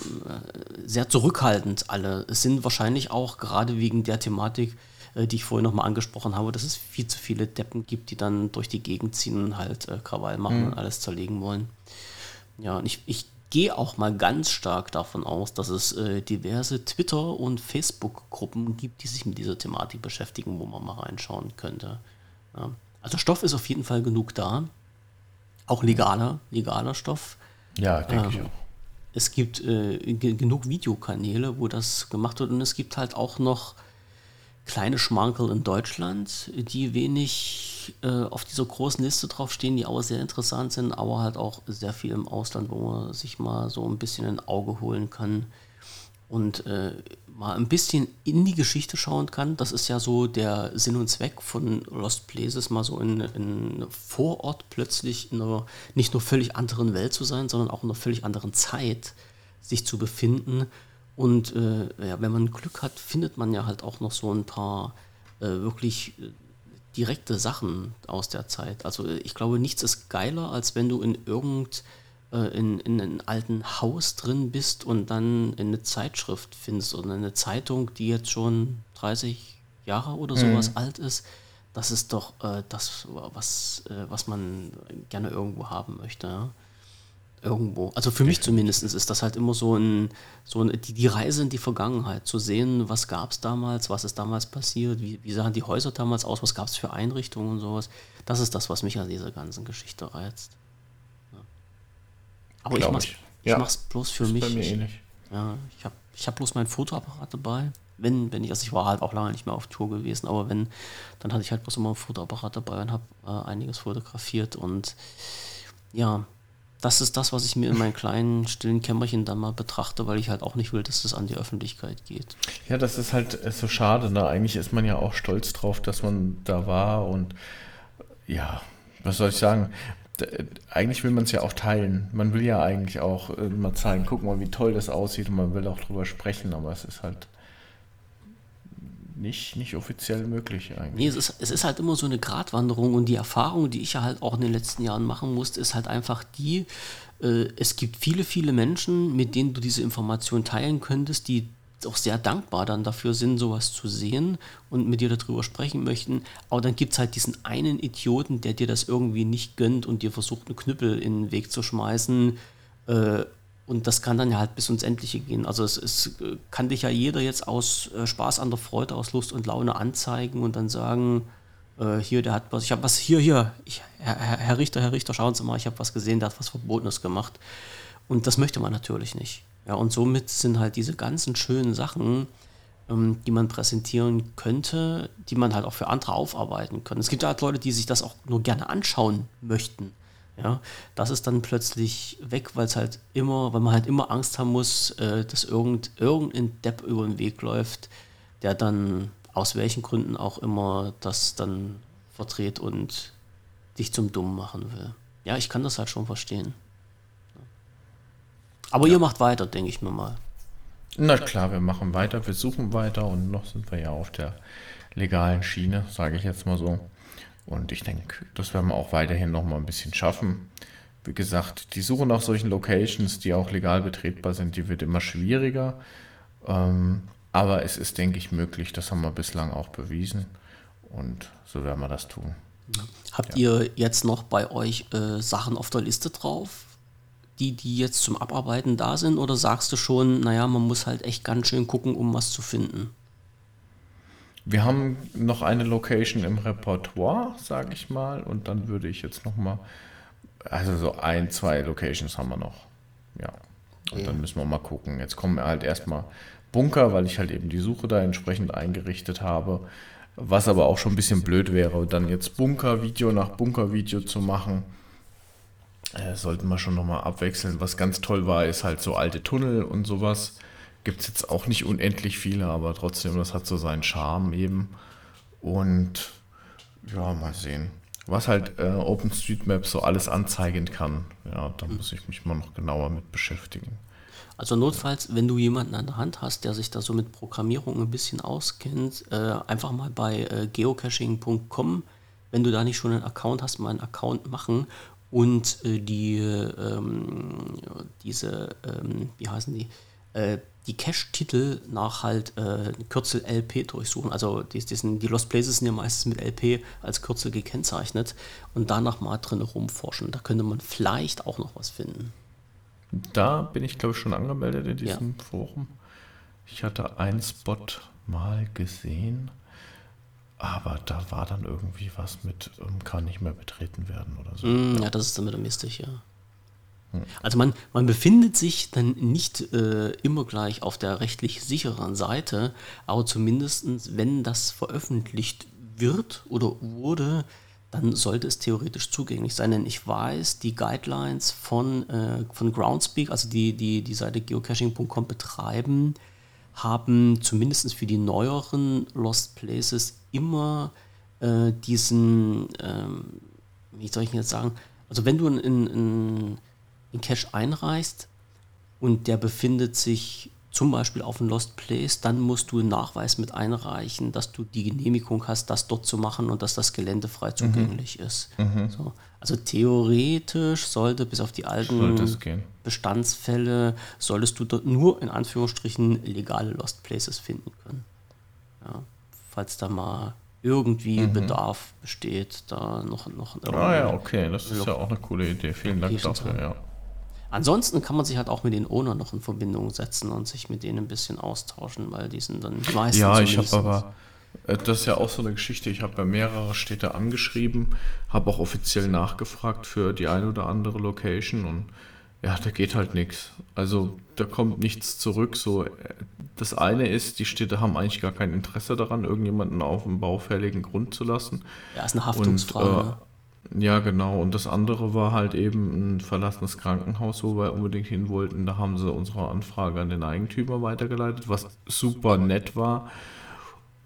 sehr zurückhaltend alle. Es sind wahrscheinlich auch gerade wegen der Thematik, die ich vorhin nochmal angesprochen habe, dass es viel zu viele Deppen gibt, die dann durch die Gegend ziehen und halt äh, Krawall machen mhm. und alles zerlegen wollen. Ja, und ich, ich gehe auch mal ganz stark davon aus, dass es äh, diverse Twitter- und Facebook-Gruppen gibt, die sich mit dieser Thematik beschäftigen, wo man mal reinschauen könnte. Ja. Also Stoff ist auf jeden Fall genug da. Auch legaler, legaler Stoff. Ja, denke ähm, ich auch. Es gibt äh, genug Videokanäle, wo das gemacht wird und es gibt halt auch noch kleine Schmankerl in Deutschland, die wenig äh, auf dieser großen Liste draufstehen, die auch sehr interessant sind, aber halt auch sehr viel im Ausland, wo man sich mal so ein bisschen ein Auge holen kann und äh, mal ein bisschen in die Geschichte schauen kann. Das ist ja so der Sinn und Zweck von Lost Places, mal so in, in Vorort plötzlich in einer nicht nur völlig anderen Welt zu sein, sondern auch in einer völlig anderen Zeit sich zu befinden und äh, ja, wenn man Glück hat, findet man ja halt auch noch so ein paar äh, wirklich äh, direkte Sachen aus der Zeit. Also ich glaube, nichts ist geiler, als wenn du in irgend äh, in, in einem alten Haus drin bist und dann eine Zeitschrift findest oder eine Zeitung, die jetzt schon 30 Jahre oder mhm. sowas mhm. alt ist. Das ist doch äh, das, was, äh, was man gerne irgendwo haben möchte. Ja? Irgendwo. Also für mich zumindest ist das halt immer so ein, so ein die, die Reise in die Vergangenheit, zu sehen, was gab es damals, was ist damals passiert, wie, wie sahen die Häuser damals aus, was gab es für Einrichtungen und sowas. Das ist das, was mich an dieser ganzen Geschichte reizt. Ja. Aber Glaub ich mach's, ich. ich ja. mach's bloß für ist mich. Bei mir ähnlich. Ja, ich habe ich hab bloß mein Fotoapparat dabei. Wenn, wenn ich, also ich war halt auch lange nicht mehr auf Tour gewesen, aber wenn, dann hatte ich halt bloß immer ein Fotoapparat dabei und habe äh, einiges fotografiert und ja, das ist das, was ich mir in meinem kleinen, stillen Kämmerchen dann mal betrachte, weil ich halt auch nicht will, dass das an die Öffentlichkeit geht. Ja, das ist halt so schade. Ne? Eigentlich ist man ja auch stolz drauf, dass man da war und ja, was soll ich sagen? Eigentlich will man es ja auch teilen. Man will ja eigentlich auch äh, mal zeigen, guck mal, wie toll das aussieht und man will auch drüber sprechen, aber es ist halt nicht, nicht offiziell möglich eigentlich. Nee, es ist, es ist halt immer so eine Gratwanderung und die Erfahrung, die ich ja halt auch in den letzten Jahren machen musste, ist halt einfach die, äh, es gibt viele, viele Menschen, mit denen du diese Information teilen könntest, die auch sehr dankbar dann dafür sind, sowas zu sehen und mit dir darüber sprechen möchten. Aber dann gibt es halt diesen einen Idioten, der dir das irgendwie nicht gönnt und dir versucht, einen Knüppel in den Weg zu schmeißen. Äh, und das kann dann ja halt bis ins Endliche gehen. Also es, es kann dich ja jeder jetzt aus äh, Spaß an der Freude, aus Lust und Laune anzeigen und dann sagen, äh, hier, der hat was, ich habe was, hier, hier, ich, Herr, Herr, Richter, Herr Richter, schauen Sie mal, ich habe was gesehen, der hat was Verbotenes gemacht. Und das möchte man natürlich nicht. Ja, und somit sind halt diese ganzen schönen Sachen, ähm, die man präsentieren könnte, die man halt auch für andere aufarbeiten kann. Es gibt halt Leute, die sich das auch nur gerne anschauen möchten. Ja, das ist dann plötzlich weg, weil es halt immer, weil man halt immer Angst haben muss, äh, dass irgend, irgendein Depp über den Weg läuft, der dann aus welchen Gründen auch immer das dann verdreht und dich zum Dummen machen will. Ja, ich kann das halt schon verstehen. Aber ja. ihr macht weiter, denke ich mir mal. Na klar, wir machen weiter, wir suchen weiter und noch sind wir ja auf der legalen Schiene, sage ich jetzt mal so. Und ich denke, das werden wir auch weiterhin noch mal ein bisschen schaffen. wie gesagt, die Suche nach solchen Locations, die auch legal betretbar sind, die wird immer schwieriger. Ähm, aber es ist, denke ich, möglich. Das haben wir bislang auch bewiesen. Und so werden wir das tun. Habt ja. ihr jetzt noch bei euch äh, Sachen auf der Liste drauf, die, die jetzt zum Abarbeiten da sind? Oder sagst du schon, naja, man muss halt echt ganz schön gucken, um was zu finden? Wir haben noch eine Location im Repertoire, sage ich mal. Und dann würde ich jetzt noch mal, also so ein, zwei Locations haben wir noch. Ja. Und ja. dann müssen wir mal gucken. Jetzt kommen wir halt erstmal Bunker, weil ich halt eben die Suche da entsprechend eingerichtet habe. Was aber auch schon ein bisschen blöd wäre, dann jetzt Bunker-Video nach Bunker-Video zu machen. Äh, sollten wir schon nochmal abwechseln. Was ganz toll war, ist halt so alte Tunnel und sowas. Gibt es jetzt auch nicht unendlich viele, aber trotzdem, das hat so seinen Charme eben. Und ja, mal sehen. Was halt äh, OpenStreetMap so alles anzeigen kann. Ja, da muss ich mich mal noch genauer mit beschäftigen. Also notfalls, wenn du jemanden an der Hand hast, der sich da so mit Programmierung ein bisschen auskennt, äh, einfach mal bei äh, geocaching.com, wenn du da nicht schon einen Account hast, mal einen Account machen und äh, die ähm, diese, ähm, wie heißen die, äh, die Cache-Titel nach halt äh, Kürzel LP durchsuchen. Also die, die, sind, die Lost Places sind ja meistens mit LP als Kürzel gekennzeichnet und danach mal drin rumforschen. Da könnte man vielleicht auch noch was finden. Da bin ich, glaube ich, schon angemeldet in diesem ja. Forum. Ich hatte einen Spot mal gesehen, aber da war dann irgendwie was mit, ähm, kann nicht mehr betreten werden oder so. Mm, ja, das ist dann wieder mistig, ja. Also man, man befindet sich dann nicht äh, immer gleich auf der rechtlich sicheren Seite, aber zumindest wenn das veröffentlicht wird oder wurde, dann sollte es theoretisch zugänglich sein. Denn ich weiß, die Guidelines von, äh, von Groundspeak, also die, die die Seite geocaching.com betreiben, haben zumindest für die neueren Lost Places immer äh, diesen, ähm, wie soll ich jetzt sagen, also wenn du in, in, in Cache einreichst und der befindet sich zum Beispiel auf ein Lost Place, dann musst du einen Nachweis mit einreichen, dass du die Genehmigung hast, das dort zu machen und dass das Gelände frei mhm. zugänglich mhm. ist. Mhm. So. Also theoretisch sollte bis auf die alten Bestandsfälle, solltest du dort nur in Anführungsstrichen legale Lost Places finden können. Ja, falls da mal irgendwie mhm. Bedarf besteht, da noch noch. Ah ja, okay, das ist ja auch eine coole Idee. Vielen Dank dafür. Ja. Ansonsten kann man sich halt auch mit den Owner noch in Verbindung setzen und sich mit denen ein bisschen austauschen, weil die sind dann meistens. Ja, ich habe aber, äh, das ist ja auch so eine Geschichte, ich habe bei mehrere Städte angeschrieben, habe auch offiziell nachgefragt für die eine oder andere Location und ja, da geht halt nichts. Also da kommt nichts zurück. So, äh, das eine ist, die Städte haben eigentlich gar kein Interesse daran, irgendjemanden auf dem baufälligen Grund zu lassen. Ja, ist eine Haftungsfrage. Und, äh, ne? Ja, genau. Und das andere war halt eben ein verlassenes Krankenhaus, wo wir unbedingt hin wollten. Da haben sie unsere Anfrage an den Eigentümer weitergeleitet, was super nett war.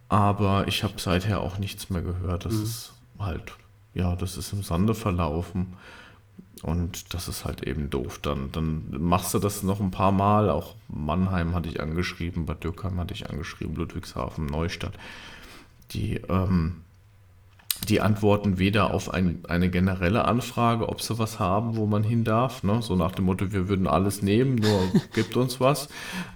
Aber ich habe seither auch nichts mehr gehört. Das mhm. ist halt, ja, das ist im Sande verlaufen. Und das ist halt eben doof. Dann, dann machst du das noch ein paar Mal. Auch Mannheim hatte ich angeschrieben, Bad Dürkheim hatte ich angeschrieben, Ludwigshafen, Neustadt. Die, ähm, die antworten weder auf ein, eine generelle Anfrage, ob sie was haben, wo man hin darf, ne? so nach dem Motto, wir würden alles nehmen, nur gibt uns was,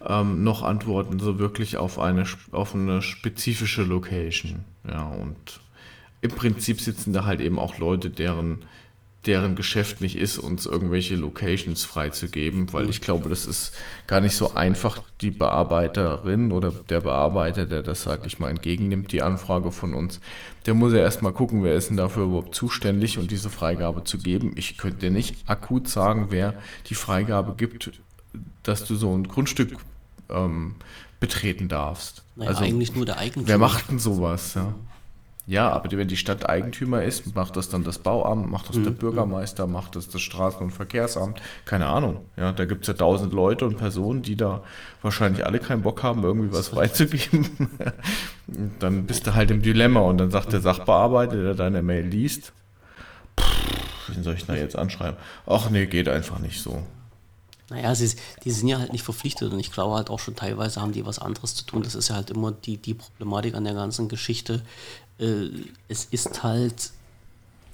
ähm, noch antworten sie wirklich auf eine, auf eine spezifische Location. Ja, und im Prinzip sitzen da halt eben auch Leute, deren deren Geschäft nicht ist, uns irgendwelche Locations freizugeben, weil ich glaube, das ist gar nicht so einfach, die Bearbeiterin oder der Bearbeiter, der das, sag ich mal, entgegennimmt, die Anfrage von uns, der muss ja erstmal gucken, wer ist denn dafür überhaupt zuständig und diese Freigabe zu geben. Ich könnte nicht akut sagen, wer die Freigabe gibt, dass du so ein Grundstück ähm, betreten darfst. Naja, also, eigentlich nur der Eigentümer. Wer macht denn sowas? Ja? Ja, aber wenn die Stadt Eigentümer ist, macht das dann das Bauamt, macht das mhm. der Bürgermeister, macht das das Straßen- und Verkehrsamt, keine Ahnung. Ja, da gibt es ja tausend Leute und Personen, die da wahrscheinlich alle keinen Bock haben, irgendwie was freizugeben. dann bist du halt im Dilemma und dann sagt der Sachbearbeiter, der deine Mail liest, wen soll ich da jetzt anschreiben? Ach nee, geht einfach nicht so. Naja, sie, die sind ja halt nicht verpflichtet und ich glaube halt auch schon teilweise haben die was anderes zu tun. Das ist ja halt immer die, die Problematik an der ganzen Geschichte. Äh, es ist halt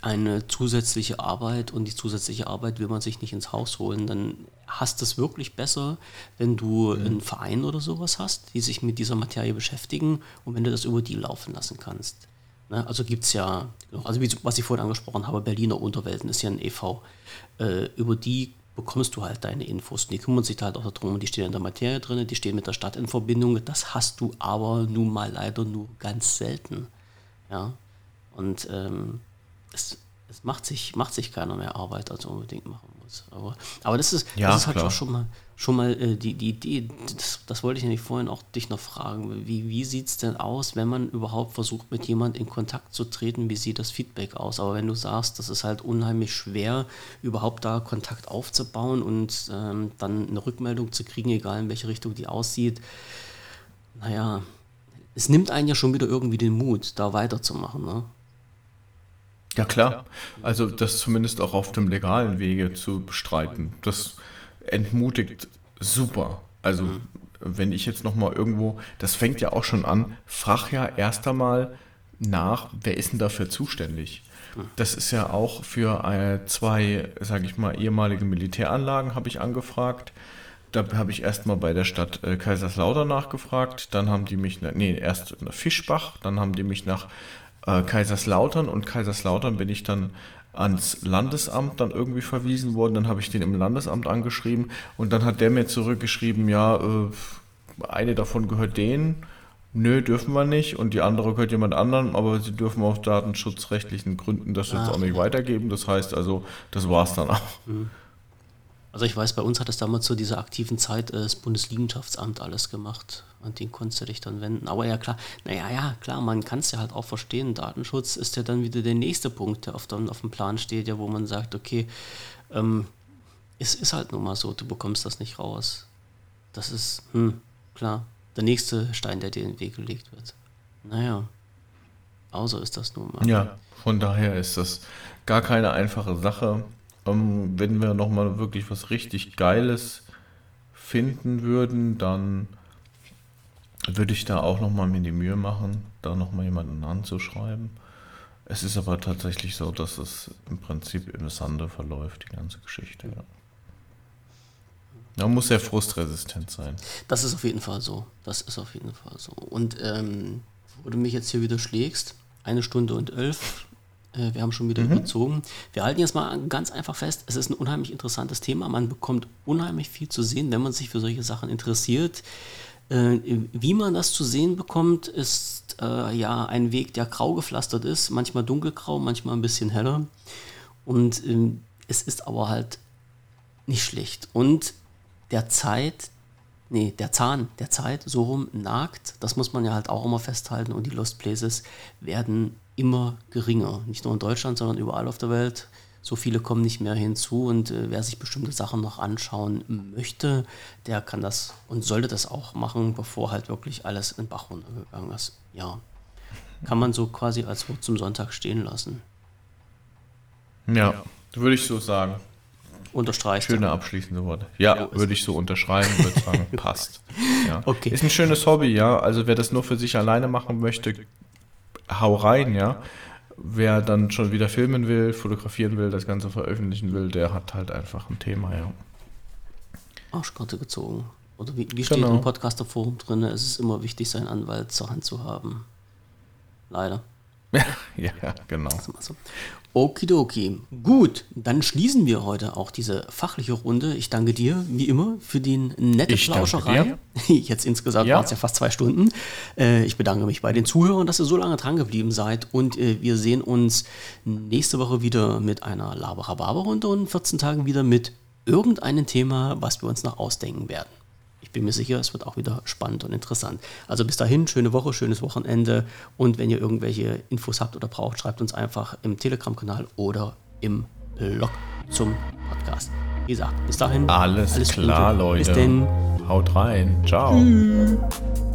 eine zusätzliche Arbeit und die zusätzliche Arbeit will man sich nicht ins Haus holen, dann hast du es wirklich besser, wenn du mhm. einen Verein oder sowas hast, die sich mit dieser Materie beschäftigen und wenn du das über die laufen lassen kannst. Ne? Also gibt es ja, also wie, was ich vorhin angesprochen habe, Berliner Unterwelten ist ja ein e.V. Äh, über die bekommst du halt deine Infos. Und die kümmern sich halt auch darum, die stehen in der Materie drin, die stehen mit der Stadt in Verbindung. Das hast du aber nun mal leider nur ganz selten. Ja. Und ähm, es, es macht, sich, macht sich keiner mehr Arbeit, als unbedingt machen muss. Aber, aber das ist, ja, das ist halt auch schon mal schon mal äh, die, die Idee, das, das, wollte ich nämlich vorhin auch dich noch fragen, wie, wie sieht es denn aus, wenn man überhaupt versucht, mit jemand in Kontakt zu treten, wie sieht das Feedback aus? Aber wenn du sagst, das ist halt unheimlich schwer, überhaupt da Kontakt aufzubauen und ähm, dann eine Rückmeldung zu kriegen, egal in welche Richtung die aussieht, naja, es nimmt einen ja schon wieder irgendwie den Mut, da weiterzumachen, ne? Ja klar, also das zumindest auch auf dem legalen Wege zu bestreiten. Das entmutigt super. Also mhm. wenn ich jetzt noch mal irgendwo, das fängt ja auch schon an, frag ja erst einmal nach, wer ist denn dafür zuständig? Mhm. Das ist ja auch für äh, zwei, sage ich mal, ehemalige Militäranlagen habe ich angefragt. Da habe ich erst mal bei der Stadt äh, Kaiserslautern nachgefragt. Dann haben die mich, nee, erst nach Fischbach, dann haben die mich nach äh, Kaiserslautern und Kaiserslautern bin ich dann ans Landesamt dann irgendwie verwiesen worden. Dann habe ich den im Landesamt angeschrieben und dann hat der mir zurückgeschrieben, ja, äh, eine davon gehört denen. Nö, dürfen wir nicht. Und die andere gehört jemand anderen, aber sie dürfen aus datenschutzrechtlichen Gründen das jetzt Ach, auch nicht weitergeben. Das heißt also, das war es dann auch. Mhm. Also ich weiß, bei uns hat es damals zu dieser aktiven Zeit äh, das Bundesliegenschaftsamt alles gemacht. An den konntest du dich dann wenden. Aber ja klar, naja, ja, klar, man kann es ja halt auch verstehen. Datenschutz ist ja dann wieder der nächste Punkt, der auf, dann auf dem Plan steht, ja, wo man sagt, okay, ähm, es ist halt nun mal so, du bekommst das nicht raus. Das ist, hm, klar, der nächste Stein, der dir in den Weg gelegt wird. Naja, außer ist das nun mal. Ja, von daher ist das gar keine einfache Sache. Ähm, wenn wir nochmal wirklich was richtig Geiles finden würden, dann würde ich da auch nochmal mir die Mühe machen, da nochmal jemanden anzuschreiben. Es ist aber tatsächlich so, dass es im Prinzip im Sande verläuft, die ganze Geschichte. Ja. Man muss sehr frustresistent sein. Das ist auf jeden Fall so. Das ist auf jeden Fall so. Und ähm, wo du mich jetzt hier wieder schlägst, eine Stunde und elf, äh, wir haben schon wieder mhm. überzogen. Wir halten jetzt mal ganz einfach fest, es ist ein unheimlich interessantes Thema. Man bekommt unheimlich viel zu sehen, wenn man sich für solche Sachen interessiert. Äh, wie man das zu sehen bekommt, ist äh, ja ein Weg, der grau gepflastert ist, manchmal dunkelgrau, manchmal ein bisschen heller. Und ähm, es ist aber halt nicht schlecht. Und der Zeit, nee, der Zahn der Zeit so rum nagt, das muss man ja halt auch immer festhalten. Und die Lost Places werden immer geringer. Nicht nur in Deutschland, sondern überall auf der Welt. So viele kommen nicht mehr hinzu und äh, wer sich bestimmte Sachen noch anschauen möchte, der kann das und sollte das auch machen, bevor halt wirklich alles in Bach runtergegangen ist. Ja, kann man so quasi als Wort zum Sonntag stehen lassen. Ja, würde ich so sagen. Unterstreicht. Schöne abschließende Worte. Ja, ja würde ich so unterschreiben, würde sagen, passt. Ja. Okay. Ist ein schönes Hobby, ja. Also wer das nur für sich alleine machen möchte, hau rein, ja. Wer dann schon wieder filmen will, fotografieren will, das Ganze veröffentlichen will, der hat halt einfach ein Thema, ja. Arschkarte gezogen. Oder wie, wie steht genau. im Podcaster-Forum drin, es ist immer wichtig, seinen Anwalt zur Hand zu haben. Leider. ja, genau. So. Okidoki. Gut, dann schließen wir heute auch diese fachliche Runde. Ich danke dir, wie immer, für die nette ich Plauscherei. Jetzt insgesamt ja. waren es ja fast zwei Stunden. Äh, ich bedanke mich bei den Zuhörern, dass ihr so lange dran geblieben seid. Und äh, wir sehen uns nächste Woche wieder mit einer Laber-Hababer-Runde und in 14 Tagen wieder mit irgendeinem Thema, was wir uns noch ausdenken werden ich bin mir sicher, es wird auch wieder spannend und interessant. Also bis dahin, schöne Woche, schönes Wochenende und wenn ihr irgendwelche Infos habt oder braucht, schreibt uns einfach im Telegram-Kanal oder im Blog zum Podcast. Wie gesagt, bis dahin. Alles, alles klar, Gute. Leute. Bis denn. Haut rein. Ciao. Tschüss.